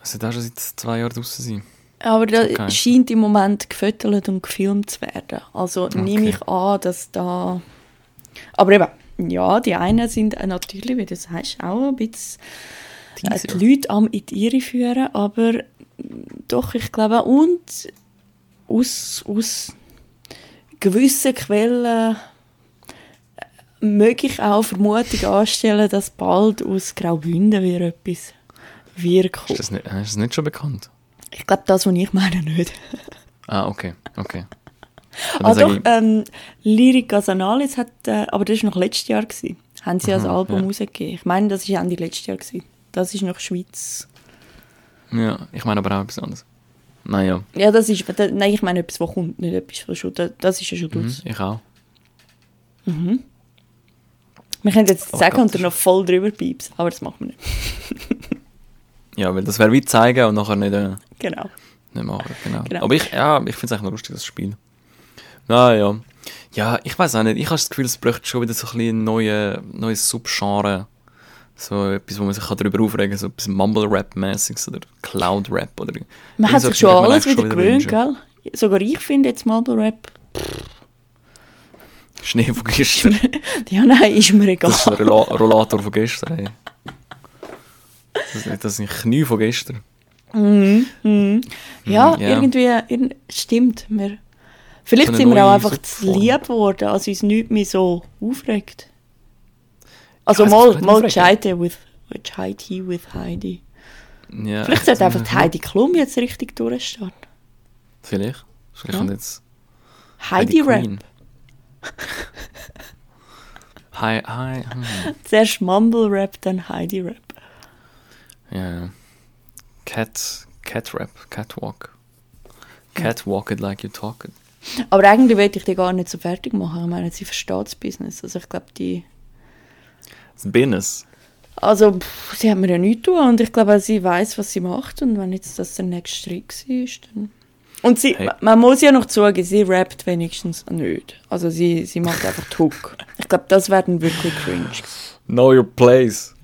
es wird auch schon seit zwei Jahren draussen sein. Aber das Okay. scheint im Moment gefüttert und gefilmt zu werden. Also nehme ich an, dass da... Aber eben, ja, die einen sind äh, natürlich, wie du sagst, auch ein bisschen äh, die Leute am in die Irre führen, aber doch, ich glaube, und aus, aus gewissen Quellen äh, möge ich auch Vermutung anstellen, dass bald aus Graubünden wieder etwas kommen. Ist das nicht, äh, ist das nicht schon bekannt? Ich glaube, das, was ich meine, nicht. Ah, okay, okay. Dann Ah, doch, ich- ähm, Lyric Casanalis hat, äh, aber das war noch letztes Jahr, gewesen, haben sie als Aha, Album ja. rausgegeben. Ich meine, das war Ende letztes Jahr. Gewesen. Das ist noch Schweiz. Ja, ich meine aber auch etwas anderes. Naja, Ja, das ist, da, nein, ich meine etwas, was kommt, nicht etwas, was schon, da- das ist ja schon mhm, ich auch. Wir können jetzt Aber sagen Gott, und dann noch voll drüber piepsen, aber das machen wir nicht. Ja, weil das wäre wie zeigen und nachher nicht, äh, Genau. nicht machen. Genau. Genau. Aber ich, ja, ich finde es eigentlich noch lustig, das Spiel. Naja. Ja, ich weiß auch nicht. Ich habe das Gefühl, es bräuchte schon wieder so ein bisschen neue, neues Subgenre. So etwas, wo man sich darüber aufregen kann, so etwas Mumble-Rap-mäßiges oder Cloud-Rap oder Man hat sich schon alles wieder gewöhnt, gell? Sogar ich finde jetzt Mumble Rap, Schnee von gestern. ja nein, ist mir egal. Das ist ein Rolla Rollator von gestern. Hey. Das, das sind Knie von gestern. Ja, Mm, ja. irgendwie, irgend, stimmt. Wir, vielleicht So sind wir auch einfach zu lieb geworden, als uns nichts mehr so aufregt. Also Ja, es mal, mal gescheite with, gescheite with Heidi. Ja, Vielleicht sollte einfach die Heidi Klum jetzt richtig durchstarten. Vielleicht. Vielleicht Ja. kommt jetzt Heidi, Rap. Queen. Hi, hi. Hm. Zuerst Mumble Rap, dann Heidi Rap. Ja, ja. Cat, Cat Rap, Catwalk. Catwalk it like you talk it. Aber eigentlich wollte ich die gar nicht so fertig machen. Ich meine, sie versteht das Business. Also ich glaube, die... Das Business. Also, pff, sie hat mir ja nichts tun und ich glaube, sie weiß, was sie macht und wenn jetzt das der nächste Schritt war, dann... Und sie, Hey. man muss ja noch zugeben, sie rappt wenigstens nicht. Also sie, sie macht einfach Hook. Ich glaube, das wäre dann wirklich cringe. Know your place.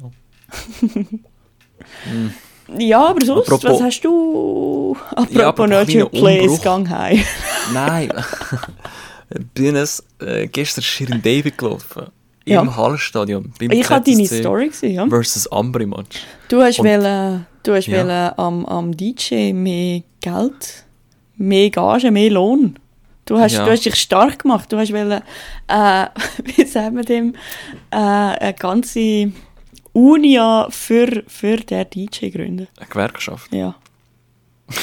Ja, aber sonst, Apropos- was hast du... Apropos Ja, apropos not your place, Umbruch. gang heim. Nein. Business, äh, gestern ist Shirin David gelaufen. Ja. Im Hallstadion. Ich habe deine Story gesehen, ja. Versus Ambri-Match. Du hast, Und- wollen, du hast Ja. wollen am, am DJ mehr Geld, mehr Gage, mehr Lohn. Du hast, Ja. du hast dich stark gemacht. Du hast wollen, äh, wie sagen wir dem, äh, eine ganze Unia für, für den DJ gründen. Eine Gewerkschaft. Ja.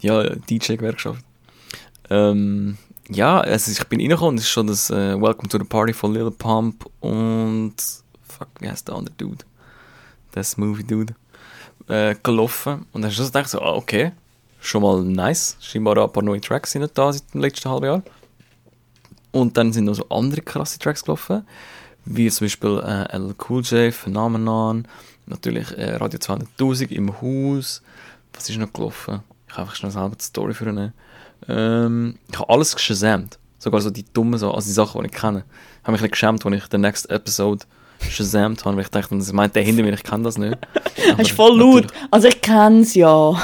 Ja, DJ-Gewerkschaft. Ähm, ja, also ich bin reingekommen es ist schon das äh, Welcome to the Party von Lil Pump und fuck, wie heißt der andere Dude? Der Smoothie Dude. Äh, gelaufen und dann hast du gedacht, so, ah, okay, schon mal nice. Scheinbar ein paar neue Tracks sind da seit dem letzten halben Jahr. Und dann sind noch so andere krasse Tracks gelaufen, wie zum Beispiel äh, LL Cool J, Phenomenon, natürlich äh, Radio 200.000 im Haus. Was ist noch gelaufen? Ich habe einfach schnell selber die Story für ihn. Ähm, ich habe alles geschasamt. Sogar so die dummen, so, also die Sachen, die ich kenne. Ich habe mich ein bisschen geschämt, als ich den Next Episode shazamt habe, weil ich dachte, das meint der hinter mir, ich kann das nicht. Das ist voll laut. Also ich kenne es ja.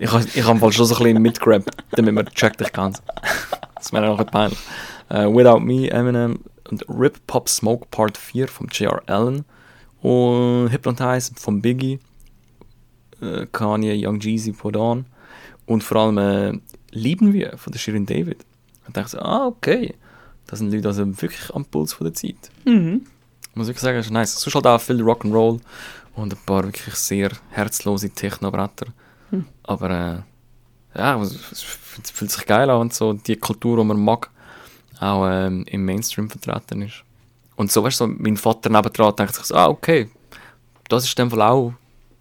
Ich habe ich hab schon so ein bisschen mitgegrabt, damit man checkt, ich kann es. Das wäre auch ein bisschen peinlich. Äh, Without Me, Eminem und Rip Pop Smoke Part 4 vom J.R. Allen und Hypnotize vom Biggie, äh, Kanye, Young Jeezy, Put On und vor allem äh, Lieben wir von der Shirin David. Und dachte so, ah, okay. Das sind Leute also wirklich am Puls von der Zeit. Mhm. Muss ich sagen, ist nice. Sonst halt auch viel Rock'n'Roll und ein paar wirklich sehr herzlose Techno-Bretter. Aber äh, ja, es es fühlt sich geil an und so die Kultur, die man mag, auch ähm, im Mainstream vertreten ist. Und so, weißt du, so, mein Vater nebendran denkt sich so, ah, okay, das ist in dem Fall auch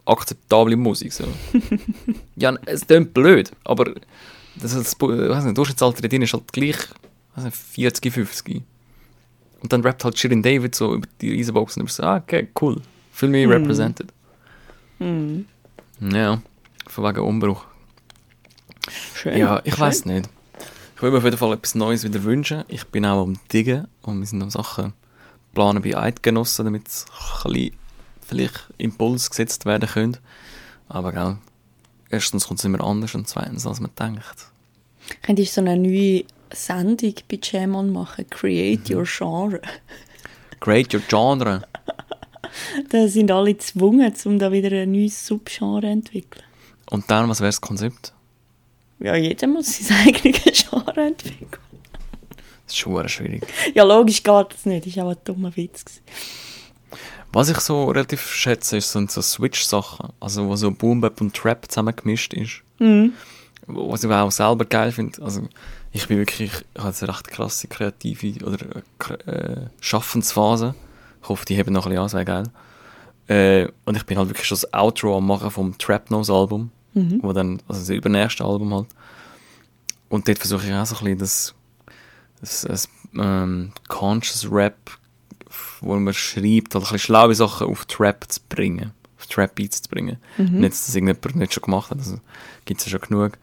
akzeptable Musik. So. ja, es klingt blöd, aber das, das, ich weiss nicht, Durchschnittsalter drin ist halt gleich nicht, 40, 50. Und dann rappt halt Shirin David so über die Riesenbox und ich so, ah, okay, cool. Fühl mich represented. Mhm. Ja, von wegen Umbruch. Schön. Ja, ich schön. weiß nicht. Ich will mir auf jeden Fall etwas Neues wieder wünschen. Ich bin auch am Diggen und wir sind am Sachen planen bei Eidgenossen, damit es ein bisschen vielleicht Impuls gesetzt werden können. Aber gell, erstens kommt es immer anders und zweitens, als man denkt. Könntest du so eine neue Sendung bei Jamon machen? Mhm. Create your genre. Create your genre. Da sind alle gezwungen, um da wieder ein neues Subgenre zu entwickeln. Und dann, was wäre das Konzept? Ja, jeder muss sein eigenes Genre entwickeln. Das ist schon schwierig. Ja, logisch geht das nicht. Das war auch ein dummer Witz. Was ich so relativ schätze, ist, sind so Switch-Sachen. Also, wo so Boom Bap und Trap zusammengemischt ist. Mhm. Was ich auch selber geil finde. Also, ich bin wirklich, ich habe eine recht krasse kreative oder äh, äh, Schaffensphase. Ich hoffe, die heben noch ein bisschen an, das wäre geil. Äh, und ich bin halt wirklich schon das Outro am machen vom Trap Nose Album. Wo dann, also das übernächste Album halt. Und dort versuche ich auch so ein bisschen das, das, das ähm, Conscious Rap, wo man schreibt, halt ein schlaue Sachen auf Trap zu bringen. Auf Trap Beats zu bringen. Nicht, dass das irgendjemand nicht schon gemacht hat, also gibt es ja schon genug.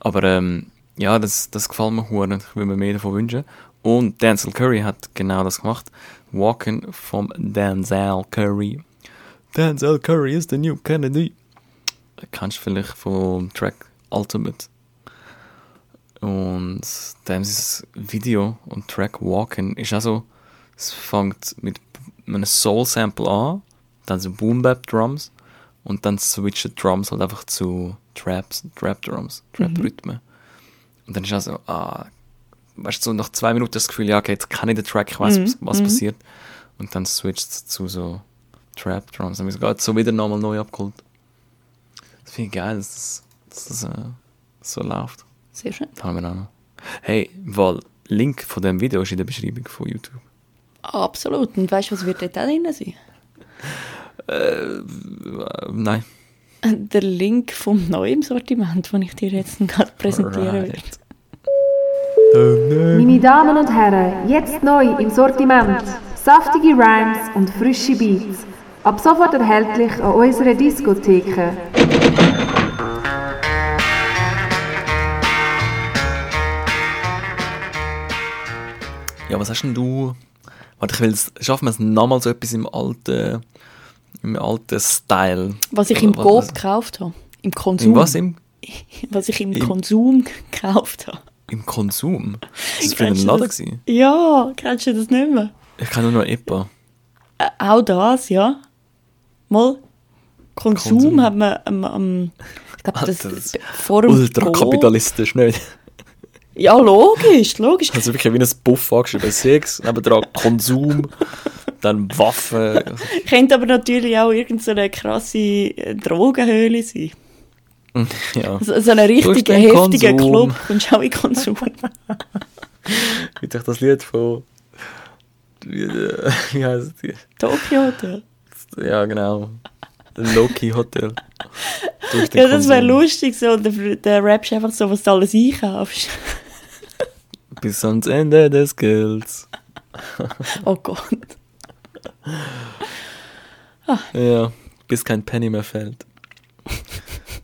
Aber ähm, ja, das, das gefällt mir hure. Ich will mir mehr davon wünschen. Und Denzel Curry hat genau das gemacht. Walking vom Denzel Curry. Denzel Curry is the new Kennedy. Kennst du vielleicht vom Track Ultimate. Und dem ist Video und Track Walking ist auch so, es fängt mit einem Soul-Sample an, dann so Boom-Bap-Drums und dann switchen die Drums halt einfach zu Traps, Trap-Drums, Trap-Rhythmen. Und dann ist auch so, ah, weißt du, so nach zwei Minuten das Gefühl, ja, okay, jetzt kenne ich den Track, ich weiß, was, was passiert. Und dann switcht es zu so Trap-Drums. Dann ist es so wieder nochmal neu abgeholt. Das finde ich geil, dass das, dass das äh, so läuft. Sehr schön. Haben wir auch noch. Hey, weil Link von dem Video ist in der Beschreibung von YouTube. Absolut. Und weißt du, was wird dort auch drin sein? Äh, nein. Der Link vom neuen Sortiment, das ich dir jetzt gerade präsentieren. Right. Meine Damen und Herren, jetzt neu im Sortiment. Saftige Rhymes und frische Beats. Ab sofort erhältlich an unserer Diskotheke. Ja, was hast denn du? Warte, ich will es. Schaffen wir es nochmal so etwas im alten, im alten Style? Was ich im Coop was- gekauft habe. Im Konsum. Im was? Im, Was ich im Im- Konsum gekauft habe. im Konsum? Ist das für einen Laden das? Ja, kennst du das nicht mehr? Ich kenne nur noch EPA. Äh, auch das, ja. Mal. Konsum, Konsum. hat man am, am ich glaube, das, das- dem Coop- Ultrakapitalistisch, nicht? Ja, logisch, logisch. Also wirklich wie ein Buff angeschrieben. Sex, nebendran Konsum, dann Waffen. Könnte aber natürlich auch irgendeine krasse äh, Drogenhöhle sein. Ja. So, so ein Wo ist richtiger, denn heftiger Konsum? Club. Kommst du auch in Konsum? Wie ich das Lied von. Wie, heißt die? Tokio Hotel. Ja, genau. Loki Hotel. Ja, das wäre lustig. So, der, der rappst einfach so, was du alles einkaufst. Bis ans Ende des Gelds. Oh Gott. Ja, bis kein Penny mehr fällt.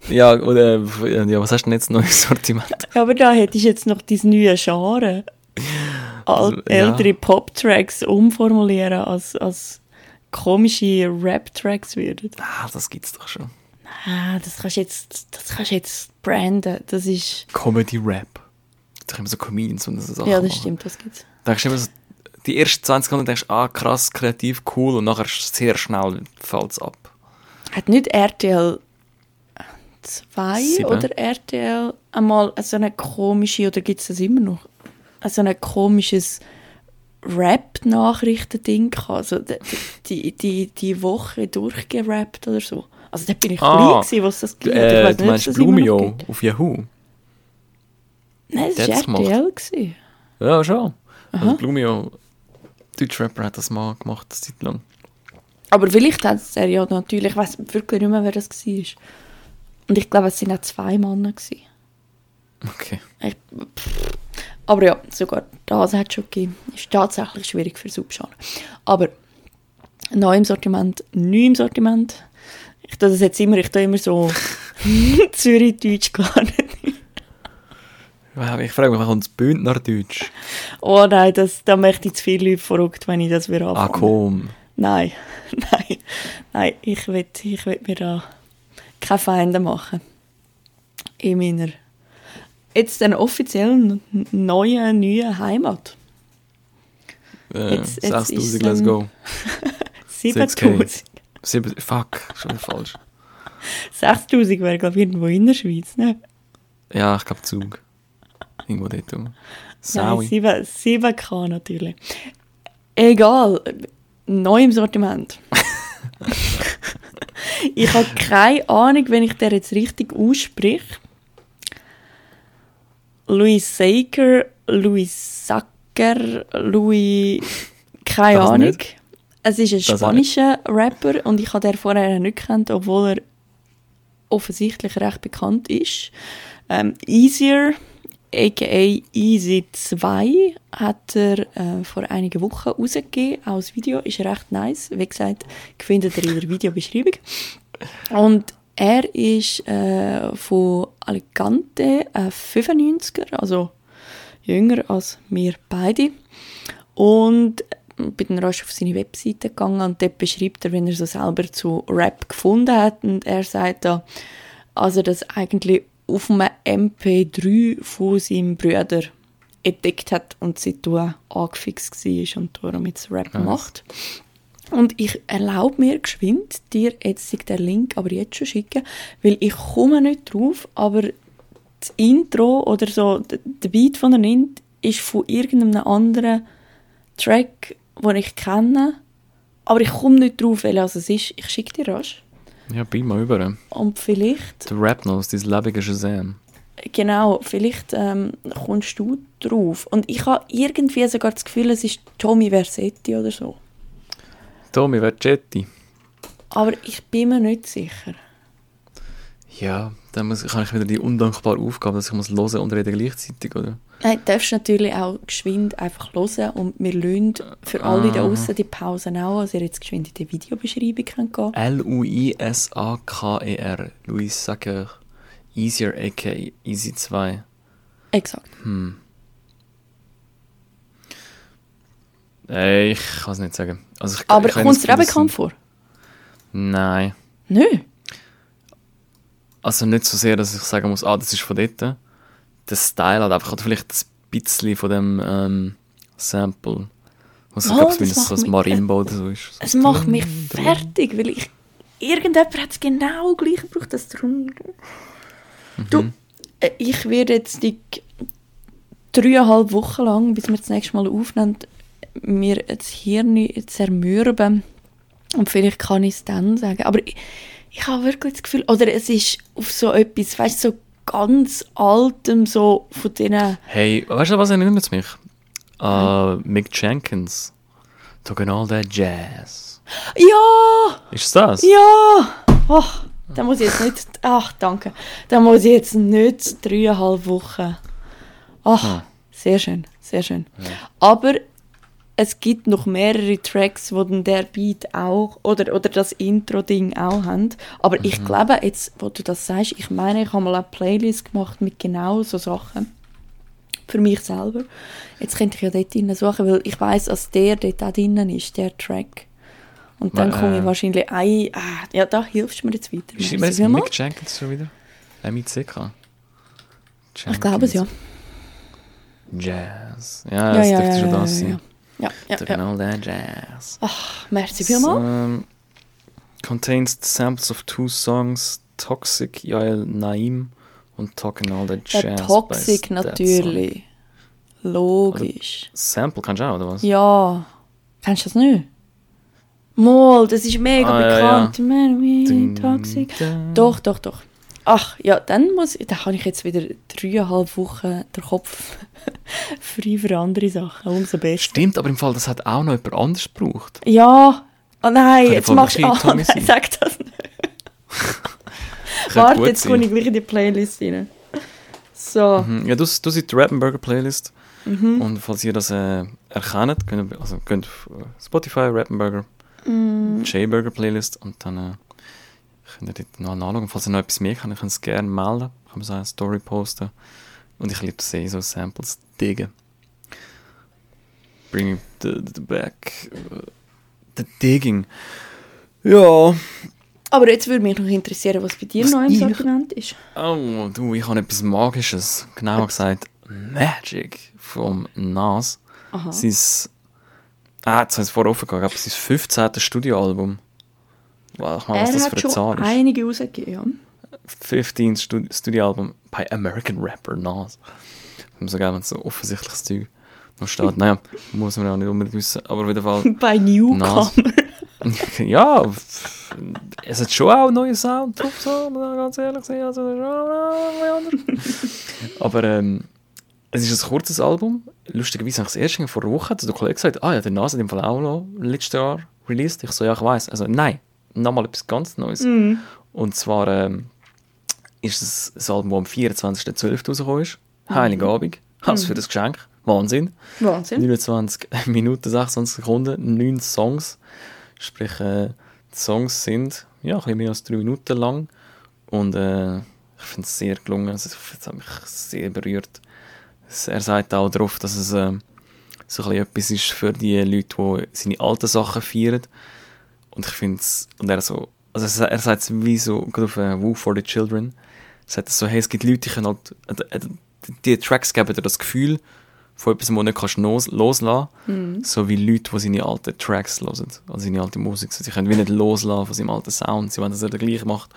Ja, oder, ja, was hast du denn jetzt neues Sortiment? Ja, aber da hättest du jetzt noch dein neue Genre. Al Also, ja. ältere Pop-Tracks umformulieren als, als komische Rap-Tracks würden. Ah, das gibt's doch schon. Ah, das kannst du jetzt, das kannst du jetzt branden. Das ist, Comedy-Rap. Da immer so Comedians und so Sachen ja, das machen. stimmt, das gibt's. Da denkst du immer so, die ersten 20 Sekunden denkst du, ah, krass, kreativ, cool, und nachher sehr schnell fällt es ab. Hat nicht RTL 2 Sieben. oder RTL einmal so eine komische, oder gibt es das immer noch? So ein komisches Rap-Nachrichten-Ding. Also die, die, die, Woche durchgerappt oder so. Also da bin ich Ah, klein gewesen, was das Du, gibt. Ich äh, du nicht, meinst Blumio gibt. auf Yahoo? Nein, hat's war RTL. Gewesen. Ja, schon. Also Blumio, Deutschrapper hat das mal gemacht, eine Zeit lang. Aber vielleicht hat es er ja natürlich, ich weiß wirklich nicht mehr, wer das war. Und ich glaube, es sind auch zwei Männer. Gewesen. Okay. Ich, pff. aber ja, sogar das hat es schon gegeben. Ist tatsächlich schwierig für Subgenre. Aber neu im Sortiment, neu im Sortiment. Ich tue das jetzt immer, ich tue immer so Zürich-Deutsch gar nicht. Ich frage mich, kommt das Bündnerdeutsch? Oh nein, das, da möchte ich zu viele Leute verrückt, wenn ich das wieder Ah, anfange. komm. Nein, nein, nein, ich will, ich will mir da keine Feinde machen. In meiner jetzt den offiziellen neuen, neuen Heimat. Äh, Jetzt- jetzt 6000, ist, let's go. 7000. Sieben, fuck, schon falsch. 6000 wäre, glaube ich, irgendwo in der Schweiz, ne? Ja, ich glaube Zug. Irgendwo dort. rum. Nein, Saui. 7, 7K natürlich. Egal, neu im Sortiment. ich habe keine Ahnung, wenn ich der jetzt richtig ausspreche. Louis Saker, Louis Sacker, Louis. Keine Das Ahnung. nicht. Es ist ein Das spanischer Rapper und ich habe den vorher nicht gekannt, obwohl er offensichtlich recht bekannt ist. Ähm, Easier, aka Easy 2, hat er äh, vor einigen Wochen rausgegeben. Das Video ist recht nice. Wie gesagt, findet ihr in der Videobeschreibung. Und er ist äh, von Alicante, ein 95er, also jünger als wir beide. Und bin dann rasch auf seine Webseite gegangen und dort beschreibt er, wenn er so selber zu Rap gefunden hat. Und er sagt da, also das eigentlich auf einem MP3 von seinem Bruder entdeckt hat und seitdem angefixt war und darum jetzt Rap macht. Und ich erlaube mir geschwind, dir jetzt den Link aber jetzt schon schicken, weil ich komme nicht drauf, aber das Intro oder so, der Beat von der Int ist von irgendeinem anderen Track, den ich kenne, aber ich komme nicht drauf, welcher es ist. Ich schicke dir rasch. Ja, bin mal über. Und vielleicht, Der Rap noch, dein lebige Shazam. genau, vielleicht ähm, kommst du drauf. Und ich habe irgendwie sogar das Gefühl, es ist Tommy Versetti oder so. Tommy Vercetti. Aber ich bin mir nicht sicher. Ja, dann muss, kann ich wieder die undankbare Aufgabe, dass ich muss hören und reden gleichzeitig, oder? Nein, du darfst natürlich auch geschwind einfach hören und wir lassen für alle da Aha. außen die Pausen auch, also ihr jetzt geschwind in die Videobeschreibung könnt gehen. L-U-I-S-A-K-E-R. Louis Sacker. Easier, a.k. Easy 2. Exakt. Äh, ich kann es nicht sagen. Also ich, Aber kommt es dir auch bekannt vor? Nein. Nö. Also nicht so sehr, dass ich sagen muss, ah, das ist von dort. Der Style hat einfach oder vielleicht ein bisschen von dem ähm, Sample. Was Oh, ich glaube, macht so ein Marimbo oder so ist. Es macht mich fertig, weil ich... Irgendjemand hat es genau gleich gebraucht, das drum... Du, äh, ich werde jetzt die dreieinhalb Wochen lang, bis wir das nächste Mal aufnehmen, mir das Hirn zermürben. Und vielleicht kann ich es dann sagen. Aber ich, ich habe wirklich das Gefühl, oder es ist auf so etwas, weißt du, so ganz altem, so von diesen... Hey, weißt du, was erinnert mich? Äh, Mick Jenkins. Talking all that jazz. Ja! Ist das? Ja! Ach, da muss ich jetzt nicht. Ach, danke. Da muss ich jetzt nicht dreieinhalb Wochen. Ach, sehr schön, sehr schön. Aber es gibt noch mehrere Tracks, wo dann der Beat auch oder, oder das Intro-Ding auch haben. Aber ich glaube, jetzt, wo du das sagst, ich meine, ich habe mal eine Playlist gemacht mit genau so Sachen. Für mich selber. Jetzt könnte ich ja dort drin suchen, weil ich weiß, dass der dort auch drinnen ist, der Track. Und dann Wa- komme äh, ich wahrscheinlich ein... Ah, ja, da hilfst du mir jetzt weiter. Merci das? vielmals. Mick Jenkins schon wieder? M-I-C-K. Ich glaube es, ja. Jazz. Ja, Ja, das ja, dürfte ja, schon das sein. Ja, ja, Der ja. Genau der Jazz. Ach, merci vielmals. Um, contains samples of two songs, Toxic, Yael Naim und Talking All That Jazz. By Toxic natürlich. Logisch. Sample kannst du auch, oder was? Ja. Kennst du das nicht? Mol, das ist mega Ah, ja, bekannt. Man, we, Toxic. Doch, doch, doch. Ach, ja, dann muss ich, da habe ich jetzt wieder dreieinhalb Wochen den Kopf frei für andere Sachen. Umso besser. Stimmt, aber im Fall, das hat auch noch jemand anders gebraucht. Ja. Oh nein, jetzt machst du... Oh nein, sein. sag das nicht. Warte, jetzt sein. komme ich gleich in die Playlist rein. So. Mhm. Ja, du, du seid die Rappenburger Playlist. Mhm. Und falls ihr das äh, erkennt, könnt ihr, also könnt äh, Spotify Rappenburger, Mhm. J-Burger Playlist und dann äh, könnt ihr dort noch nachschauen. Falls ihr noch etwas mehr kann, könnt ihr es gerne melden. Kann man so eine Story posten. Und ich liebe eh, so Samples diggen. Bring the, the back. The digging. Ja. Aber jetzt würde mich noch interessieren, was bei dir Was noch im ich? Sortiment ist. Oh, du, ich habe etwas Magisches. Genauer gesagt, Magic vom Nas. Aha. Sein, ah, jetzt habe ich es vorher offen aber sein 15. Studioalbum. Wow, ich meine, was das für eine Zahl ist. einige rausgegeben, ja. 15 Studi Studioalbum bei American Rapper Nas. So gerne, wenn so offensichtliches Zeug noch steht. Naja, muss man auch nicht unbedingt wissen, aber auf jeden Fall. Bei Newcomer. ja, es hat schon auch einen neuen Sound drauf, so, ganz ehrlich sein. Also. Aber ähm, es ist ein kurzes Album. Lustigerweise habe ich das erste vor einer Woche zu der Kollege gesagt, ah ja, der Nas hat im Fall auch noch letztes Jahr released. Ich so, ja, ich weiß. Also nein, nochmal etwas ganz Neues. Und zwar ähm, ist es ein Album, das am 24.12. rausgekommen ist. Heiligabend. Also für das Geschenk. Wahnsinn. Wahnsinn. 29 Minuten, 26 Sekunden, 9 Songs. Sprich, äh, die Songs sind ja, ein bisschen mehr als 3 Minuten lang. Und äh, ich finde es sehr gelungen. Also, es hat mich sehr berührt. Er sagt auch darauf, dass es äh, so ein bisschen etwas ist für die Leute, die seine alten Sachen feiern. Und ich finde es, und er so, also er, sagt es wie so, gerade auf äh, Woo for the Children, sagt es so, hey, es gibt Leute, die können halt, äh, die Tracks geben dir das Gefühl von etwas, das du nicht kannst los, loslassen so wie Leute, die seine alten Tracks hören, also seine alte Musik, sie können wie nicht loslassen von seinem alten Sound, sie wollen, dass er den gleich macht.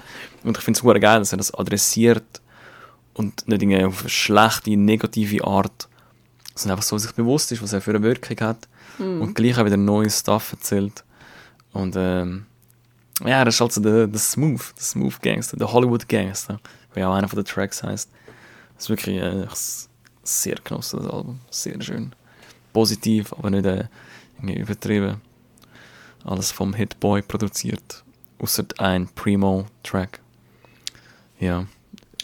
Und ich finde es super geil, dass er das adressiert und nicht irgendwie auf eine schlechte, negative Art, sondern einfach so sich bewusst ist, was er für eine Wirkung hat und gleich auch wieder neues Stuff erzählt. Und ähm, ja, das ist halt so der, der Smooth, der Smooth Gangster, der Hollywood Gangster, wie auch einer den Tracks heißt. Das ist wirklich äh, sehr genossen, das Album. Sehr schön. Positiv, aber nicht äh, übertrieben. Alles vom Hitboy produziert. Außer ein Primo-Track. Ja.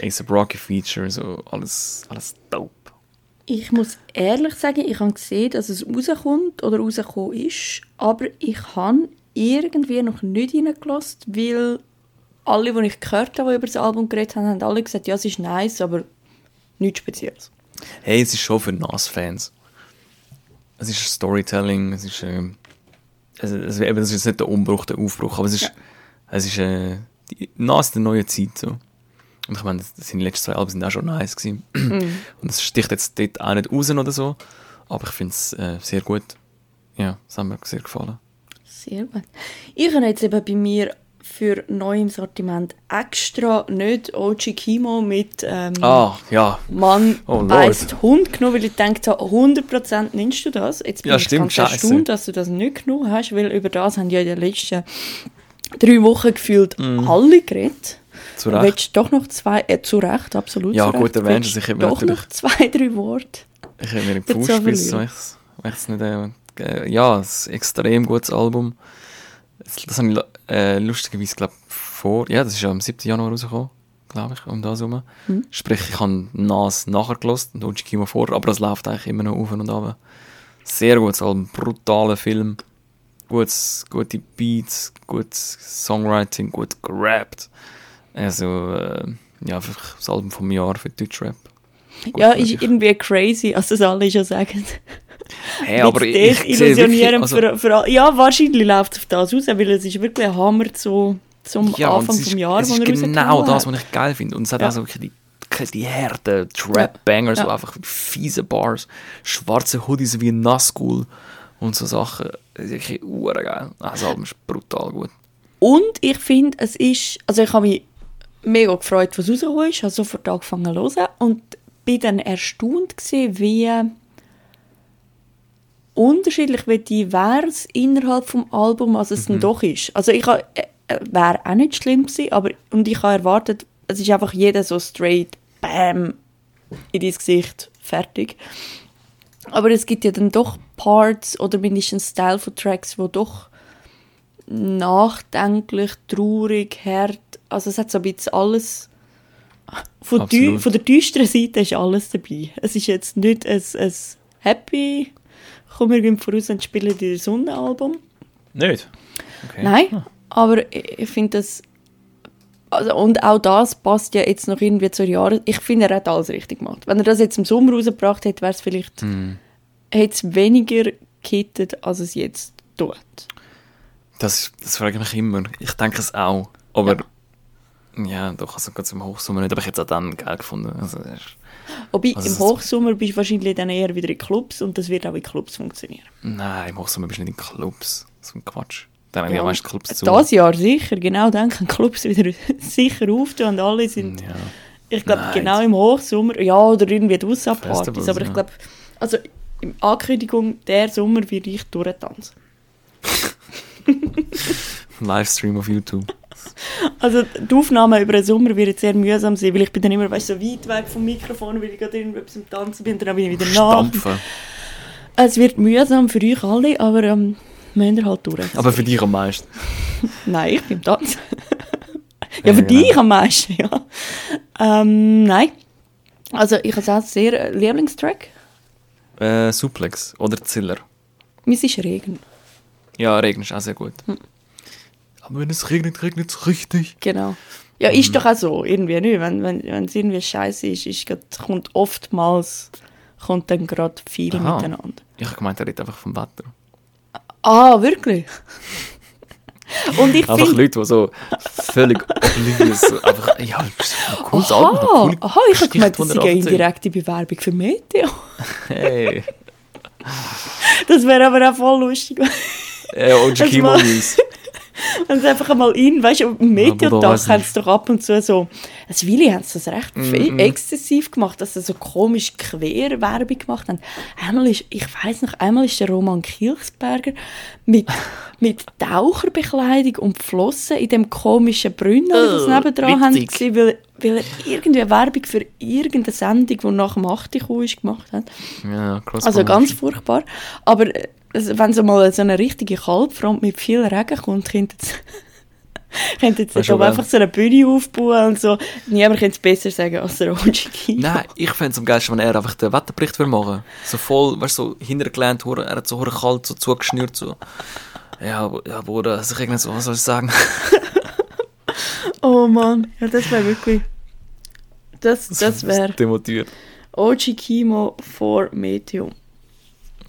A$AP Rocky Feature, so alles, alles dope. Ich muss ehrlich sagen, ich habe gesehen, dass es rauskommt oder rausgekommen ist, aber ich habe irgendwie noch nicht reingelassen, weil alle, die ich gehört habe, die über das Album geredet haben, haben alle gesagt, ja, es ist nice, aber nichts Spezielles. Hey, es ist schon für NAS-Fans. Es ist Storytelling, es ist, äh, es, es, eben, das ist jetzt nicht der Umbruch, der Aufbruch, aber es ist, es ist äh, die NAS der neuen Zeit so. Und ich meine, seine letzten zwei Alben sind auch schon nice gewesen. Und es sticht jetzt dort auch nicht raus oder so, aber ich finde es äh, sehr gut. Ja, das hat mir sehr gefallen. Sehr gut. Ich habe jetzt eben bei mir für neu im Sortiment extra nicht OG Kimo mit ähm, Ah, ja. Mann Oh, beißt Hund genommen, weil ich gedacht habe, 100% nimmst du das. Jetzt bin Ja, ich stimmt, ganz erstaunt, dass du das nicht genommen hast, weil über das haben ja in den letzten drei Wochen gefühlt alle geredet. Zu Recht. Willst du doch noch zwei, äh, zu Recht, absolut Ja, zu gut Willst also ich du hätte doch noch zwei, drei Worte. Ich habe mir im Fußspiss, wenn ich es nicht, äh, ja, es ist ein extrem gutes Album. Das, das habe ich äh, lustigerweise, glaube vor, ja, das ist ja am 7. Januar rausgekommen, glaube ich, um das herum. Hm. Sprich, ich habe Nas nachher gelost und Uchi Kimo vor, aber das läuft eigentlich immer noch auf und ab. Sehr gutes Album, brutaler Film, gutes, gute Beats, gutes Songwriting, gut gerappt. Also, äh, ja, einfach das Album vom Jahr für Deutschrap. Gut ja, ist irgendwie crazy, als das alle schon sagen. Hey, aber ich, ich sehe desillusionieren wirklich, also, für, für, Ja, wahrscheinlich läuft es auf das raus, weil es ist wirklich ein Hammer zu, zum ja, Anfang es ist, vom Jahr, es ist genau das, was ich geil finde. Und es hat Ja. also wirklich die, die Härte, Trap-Bangers, Ja. so einfach fiese Bars, schwarze Hoodies wie Nazgul und so Sachen. Das ist wirklich urgeil. Das Album ist brutal gut. Und ich finde, es ist, also ich habe mich mega gefreut, was rausgekommen ist, habe sofort angefangen zu hören und bin dann erstaunt gewesen, wie unterschiedlich, wie divers innerhalb vom Album als es dann doch ist. Also ich äh, wäre auch nicht schlimm gewesen, aber, und ich habe erwartet, es ist einfach jeder so straight, bam, in dein Gesicht, fertig. Aber es gibt ja dann doch Parts oder mindestens Style von Tracks, wo doch nachdenklich, traurig, hart. Also es hat so ein bisschen alles. Von, von der düsteren Seite ist alles dabei. Es ist jetzt nicht ein, ein happy, komm irgendwie voraus und spiele in der Sonne Album. Nicht? Okay. Nein, aber ich, ich finde das. Also, und auch das passt ja jetzt noch irgendwie zur Jahres. Ich finde, er hat alles richtig gemacht. Wenn er das jetzt im Sommer rausgebracht hätte, wäre es vielleicht. hätte es weniger gekittet, als es jetzt tut. Das, das frage ich mich immer. Ich denke es auch. Aber ja, doch, also ganz im Hochsommer nicht. Aber ich hätte es auch dann geil gefunden. Also, ist- Wobei, Also im Hochsommer bist du wahrscheinlich dann eher wieder in Clubs und das wird auch in Clubs funktionieren. nein, im Hochsommer bist du nicht in Clubs. So ein Quatsch. Dann haben ja meist Clubs zu. Das Jahr sicher, genau dann können Clubs wieder sicher auftun und alle sind, Ja. ich glaube, genau im Hochsommer, ja, oder irgendwie draussen an Partys, Festivals, aber ich ja. glaube, also in Ankündigung, der Sommer werde ich durchtanzen. Livestream auf YouTube. Also die Aufnahme über den Sommer wird sehr mühsam sein, weil ich bin dann immer weißt, so weit weg vom Mikrofon, weil ich gerade irgendwas am Tanzen bin dann bin ich wieder nach. Es wird mühsam für euch alle, aber ähm, müsst ihr halt durch. Aber für dich am meisten. Nein, ich bin im Tanzen. ja, Ja, für genau. dich am meisten, ja. Ähm, nein. Also ich habe es auch sehr äh, Lieblingstrack. Äh, Suplex oder Ziller. Meins ist Regen. Ja, Regen ist auch sehr gut. Hm. Aber wenn es regnet, regnet es richtig. Genau. Ja, ist Mhm. doch auch so, irgendwie nicht. Wenn, wenn, wenn es irgendwie scheiße ist, ist grad, kommt oftmals kommt dann gerade viel Aha. miteinander. Ich habe gemeint, er redet einfach vom Wetter. Ah, wirklich? Und ich Einfach. Leute, die so völlig oblivious, einfach, ja, ist ein cooles Aha, Album, coole aha, ich habe gemeint, das er eine indirekte Bewerbung für Meteo. Hey, Das wäre aber auch voll lustig, OG Das Kimo News. wenn sie einfach einmal in, weißt du, Meteotag weiss haben sie doch ab und zu so, als Willi haben sie das recht viel Mhm. exzessiv gemacht, dass sie so komisch quer Werbung gemacht haben. Einmal ist, ich weiß noch, einmal ist der Roman Kilchsberger mit, mit Taucherbekleidung und Flossen in dem komischen Brunnen, das Oh, sie nebendran haben, gewesen, weil, weil er irgendwie Werbung für irgendeine Sendung, die nach dem 8 Uhr ist, gemacht hat. Ja, Also ganz furchtbar. Aber äh, also, wenn so mal so eine richtige Kalbfront mit viel Regen kommt, könnte es könnte jetzt geil. einfach so eine Bühne aufbauen und so. Niemand könnte es besser sagen als der OG Kimo. Nein, ich fände es am geilsten, wenn er einfach den Wetterbericht würde machen So voll, weißt du, so hintergelehnt, er hat so kalt, so zugeschnürt, so. Ja, wo- ja, Bruder, also ich so, was soll ich sagen? Oh Mann, ja, das wäre wirklich... Das, das wäre Demotiviert. OG Kimo vor Medium.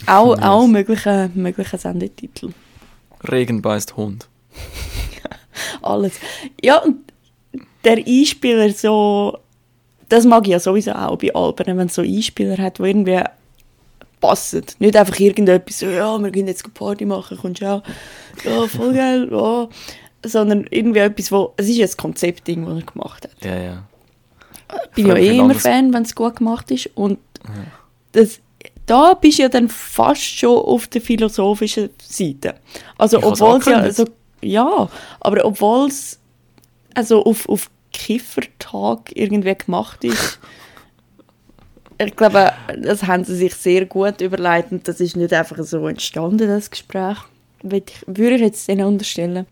Auch, auch möglicher möglicher Sendetitel. Regen beißt Hund. Alles. Ja, und der Einspieler so, das mag ich ja sowieso auch bei Alben, wenn es so Einspieler hat, die irgendwie passen. Nicht einfach irgendetwas so, ja, wir gehen jetzt Party machen, kommst du auch? Ja, voll geil, ja. Sondern irgendwie etwas, wo, es ist ja ein Konzeptding, das er gemacht hat. Ja, ja. bin ja eh immer. Fan, wenn es gut gemacht ist. Und das, da bist du ja dann fast schon auf der philosophischen Seite. Also obwohl es ja, also, ja, aber obwohl es also auf, auf Kiffertag irgendwie gemacht ist, ich glaube, das haben sie sich sehr gut überlegt und das ist nicht einfach so entstanden, das Gespräch. Würde ich, jetzt denen unterstellen.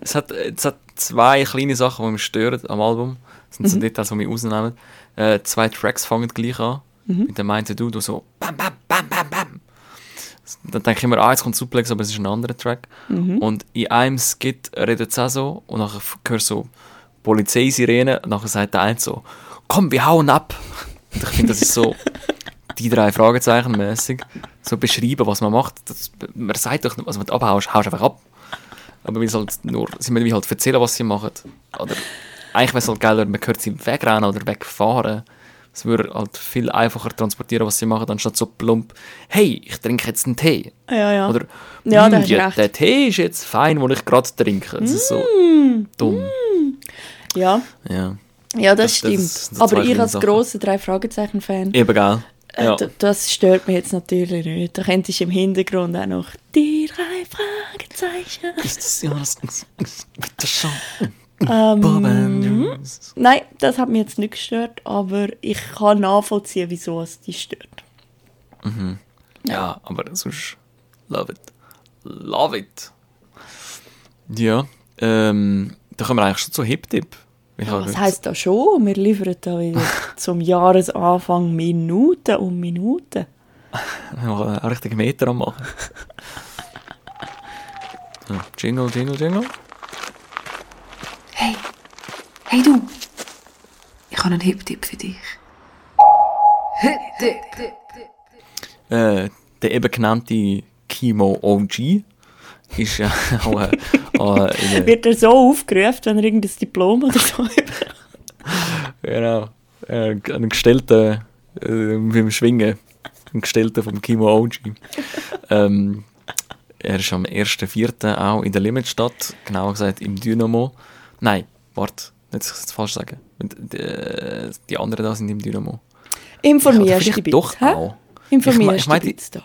Es hat, es hat zwei kleine Sachen, die mich stören am Album. Das sind so Details, die mich rausnehmen. Äh, zwei Tracks fangen gleich an. Mit dem einen Dude, der so bam, bam, bam, bam, bam. Dann denke ich immer, ah, jetzt kommt Suplex, aber es ist ein anderer Track. Und in einem Skit redet es auch so und nachher hörst du so Polizeisirene und nachher sagt der eine so, komm, wir hauen ab. Und ich finde, das ist so die drei Fragezeichen mäßig so beschreiben, was man macht. Das, man sagt doch, nicht, was man abhaust, haust einfach ab. Aber wir halt nur, sie müssen halt erzählen, was sie machen. Oder eigentlich wäre es halt geiler, man hört sie wegrennen oder wegfahren. Es würde halt viel einfacher transportieren, was sie machen, anstatt so plump, hey, ich trinke jetzt einen Tee. Ja, ja. Oder, Ja, «Hm, da hast du ja, der Tee ist jetzt fein, den ich gerade trinke. Das ist so dumm. ja. Ja. ja, das, Das- das stimmt. sind so Aber ich als grosser Drei-Fragezeichen-Fan, Eben, gell? äh, Ja. das stört mich jetzt natürlich nicht. Da könntest du im Hintergrund auch noch die drei Fragezeichen. Ist das ja das bitte schon? Ähm, Bob Andrews. Nein, das hat mich jetzt nicht gestört, aber ich kann nachvollziehen, wieso es dich stört. Ja, aber sonst love it. Love it. Ja, ähm, da kommen wir eigentlich schon zu Hip-Tip. Was heute- heisst das schon? Wir liefern da wieder zum Jahresanfang Minuten um Minuten. Ich mache einen richtigen Meter am machen. Jingle, Jingle, Jingle. Hey, hey du. Ich habe einen Hip-Tipp für dich. Hip-Tipp. Äh, der eben genannte Kimo OG ist ja auch äh, äh, Wird er so aufgerufen, wenn er irgendein Diplom oder so hat? Genau. Äh, ein gestellter, äh, beim Schwingen, ein gestellter vom Kimo OG. ähm, er ist am 1.4. auch in der Limitstadt, genauer gesagt im Dynamo. Nein, warte, nicht dass ich es falsch sagen. Die, äh, die anderen da sind im Dynamo. Informierst dich vielleicht bitte. doch hä? auch. Informierst Ich mein- dich bitte.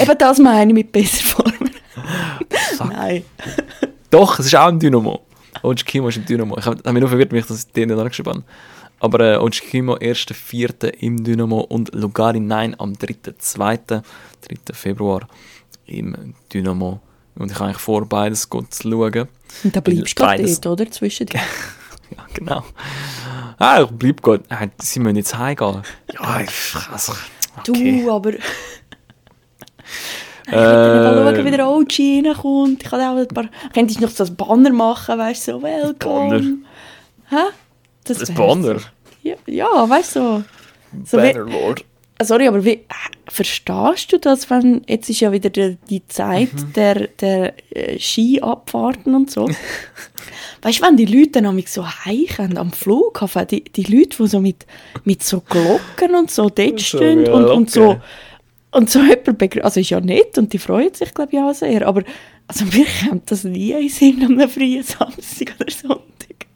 Eben das meine ich mit besser. Fuck. Nein. Doch, es ist auch im Dynamo. OG Kimo ist im Dynamo. Ich habe hab mich nur verwirrt, mich, dass ich den nicht angeschrieben habe. Aber äh, Kimo 1.4. im Dynamo und Lugari 9 am 3.2. 3. Februar im Dynamo. Und ich habe eigentlich vor, beides gut zu schauen. Und da bleibst du gerade dort, oder? Zwischen dir. Ja, genau. Ah, ich bleib gut. Ah, sie müssen jetzt heimgehen. Ja, ich, also, okay. Du, aber... Ich wollte Äh, schauen, wie der OG reinkommt. Ich kann auch ein paar... Könntest du noch so ein Banner machen, weißt du, so «Welcome». Hä? Das Das. Banner. Ja, ja weißt du, so... so Bannerlord. Sorry, aber wie... Verstehst du das, wenn... Jetzt ist ja wieder die, die Zeit Mhm. der, der äh, Skiabfahrten und so. weißt du, wenn die Leute dann so heimkommen am Flughafen, die, die Leute, die so mit, mit so Glocken und so dort So, stehen ja, und, und so... Und so jemand also ist ja nett und die freuen sich, glaube ich, auch sehr. Aber also mir kommt das nie in Sinn am frühen Samstag oder Sonntag.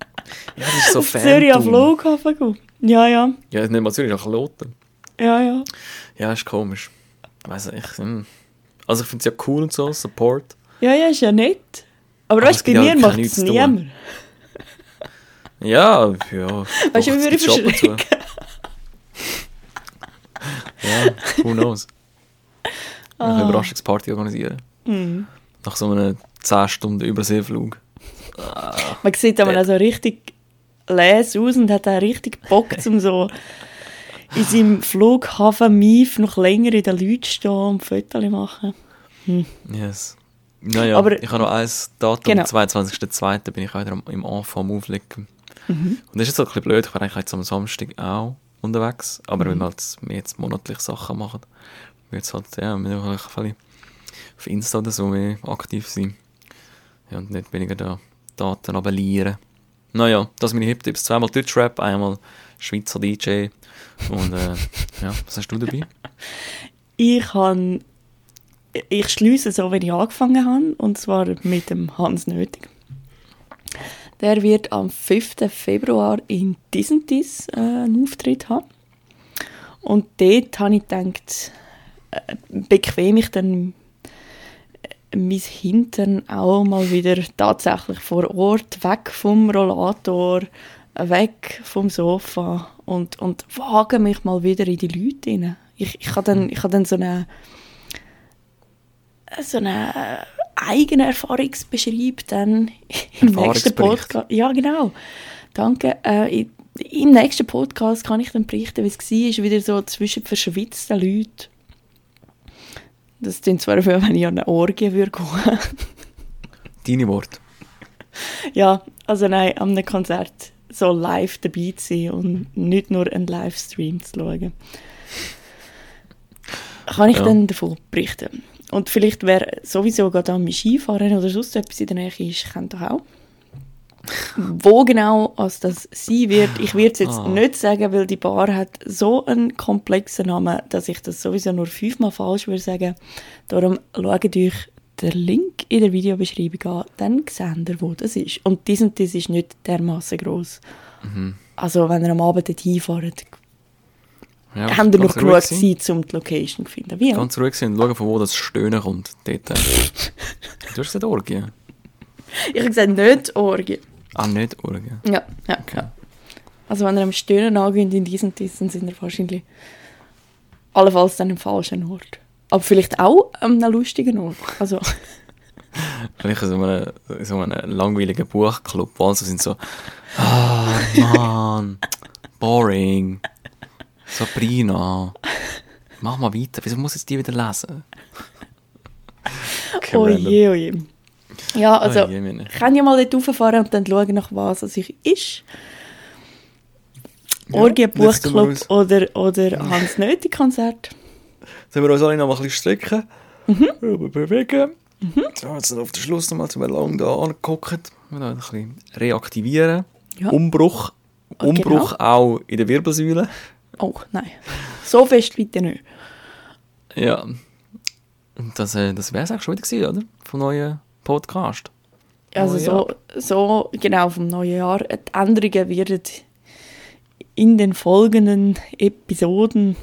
Ja, das ist so Auf Zürich am. Flughafen gehen. Ja, ja, Ja, nicht mal Zürich, nach Loten. Ja, ja. Ja, ist komisch. Weiß ich. Also ich finde es ja cool und so, Support. Ja, ja, ist ja nett. Aber Aber weißt du, bei mir kein macht nichts es niemand. Ja, ja. Weißt du, wie wir zu. verschrecken? Ja, who knows. Ah. Eine Überraschungsparty organisieren. Mhm. Nach so einem 10 Stunden Überseeflug. Man sieht aber auch so richtig les aus und hat auch richtig Bock, um so in seinem Flughafen Mief noch länger in den Leuten stehen und Fotos machen. Yes. Naja, Aber- ich habe noch ein Datum, Genau. am 22.02. bin ich wieder im Anfang am Auflegen. Mhm. Und das ist jetzt halt ein bisschen blöd, ich war eigentlich jetzt am Samstag auch unterwegs, aber Mhm. wenn wir halt jetzt monatlich Sachen machen, wird es halt, ja, wir müssen halt auf Insta oder so mehr aktiv sein. Ja, und nicht weniger da Daten abellieren. Naja, das sind meine Hip-Tipps. Zweimal Deutschrap, einmal Schweizer DJ. Und äh, ja, was hast du dabei? Ich habe ich schließe so, wenn ich angefangen habe, und zwar mit dem Hans Nötig. Der wird am 5. Februar in Disentis äh, einen Auftritt haben. Und dort habe ich gedacht, äh, bequem ich dann äh, mein Hintern auch mal wieder tatsächlich vor Ort, weg vom Rollator, weg vom Sofa und, und wage mich mal wieder in die Leute rein. Ich, ich habe dann, ich habe dann so eine so eine eigene Erfahrungsbeschreib dann im nächsten. Podcast. Ja, genau. Danke. Äh, Im nächsten Podcast kann ich dann berichten, wie es war, wieder so zwischen verschwitzten Leuten. Das klingt zwar, wenn ich an eine Orgie würde gehen. Deine Worte. ja, also nein, an einem Konzert so live dabei zu sein und nicht nur einen Livestream zu schauen. kann ich Ja. dann davon berichten. Und vielleicht wer sowieso gerade am Skifahren oder sonst etwas in der Nähe ist, kennt doch auch. Wo genau als das sein wird, ich werde es jetzt Ah. nicht sagen, weil die Bar hat so einen komplexen Namen, dass ich das sowieso nur fünfmal falsch würde sagen. Darum schaut euch den Link in der Videobeschreibung an, dann seht ihr, wo das ist. Und dies und das ist nicht dermaßen gross. Mhm. Also wenn ihr am Abend dorthin fahrt, Ja, haben wir noch genug. Zeit, um die Location zu finden. Wie? Ganz ruhig sein und schauen, von wo das Stöhnen kommt. Dort. du hast gesagt Orgie? Ich habe gesagt, nicht Orgie. Ah, nicht Orgie. Ja, ja, ja. Also wenn ihr am Stöhnen angehört in diesen dann sind ihr wahrscheinlich allenfalls dann im falschen Ort. Aber vielleicht auch an einem lustigen Ort. Also, Vielleicht in so einem, in so einem langweiligen Buchclub, wo alle so sind so, ah, Mann, boring. Sabrina, mach mal weiter. Wieso muss ich die wieder lesen? Okay, oh je, oh je. Ja, also, Oh je, meine. ich kann ja mal dort rauffahren und dann schauen, nach was es ich ist. Orgie, Buchclub oder, oder Hans Nöti Konzert. Sollen wir uns alle noch mal ein bisschen strecken? Mhm. Bewegen. So, jetzt auf den Schluss noch mal, zum lang da angeguckt. Wir ein bisschen reaktivieren. Ja. Umbruch. Ah, Umbruch auch in der Wirbelsäule. Oh, nein. So fest bitte nicht. Ja. Und das, äh, das wäre es auch schon wieder gewesen, oder? Vom neuen Podcast. Also so, so, genau, vom neuen Jahr. Die Änderungen werden in den folgenden Episoden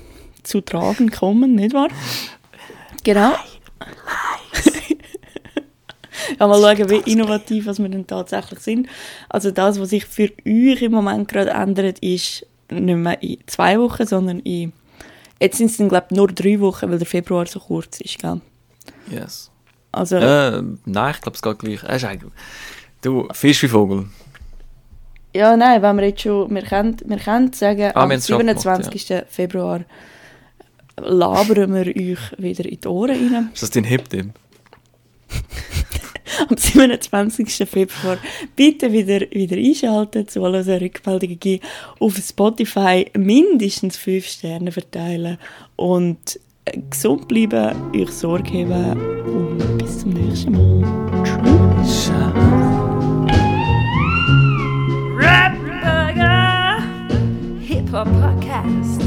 zu tragen kommen, nicht wahr? Genau. ja, mal schauen, wie innovativ was wir denn tatsächlich sind. Also das, was sich für euch im Moment gerade ändert, ist nicht mehr in zwei Wochen, sondern in... Jetzt sind es dann, glaube ich, nur drei Wochen, weil der Februar so kurz ist, gell? Yes. Also... Äh, nein, ich glaube, es geht gleich. Äh, ist eigentlich- Du, Fisch wie Vogel. Ja, nein, wenn wir jetzt schon, wir können, wir können sagen, Ah, am wir haben's schon gemacht, 27. Februar labern wir euch wieder in die Ohren rein. Ist das dein Hip-Dip? Am 27. Februar bitte wieder, wieder einschalten, zu allen Rückmeldungen geben, auf Spotify mindestens 5 Sterne verteilen und gesund bleiben, euch Sorge haben und bis zum nächsten Mal. Tschüss. Hip Hop Podcast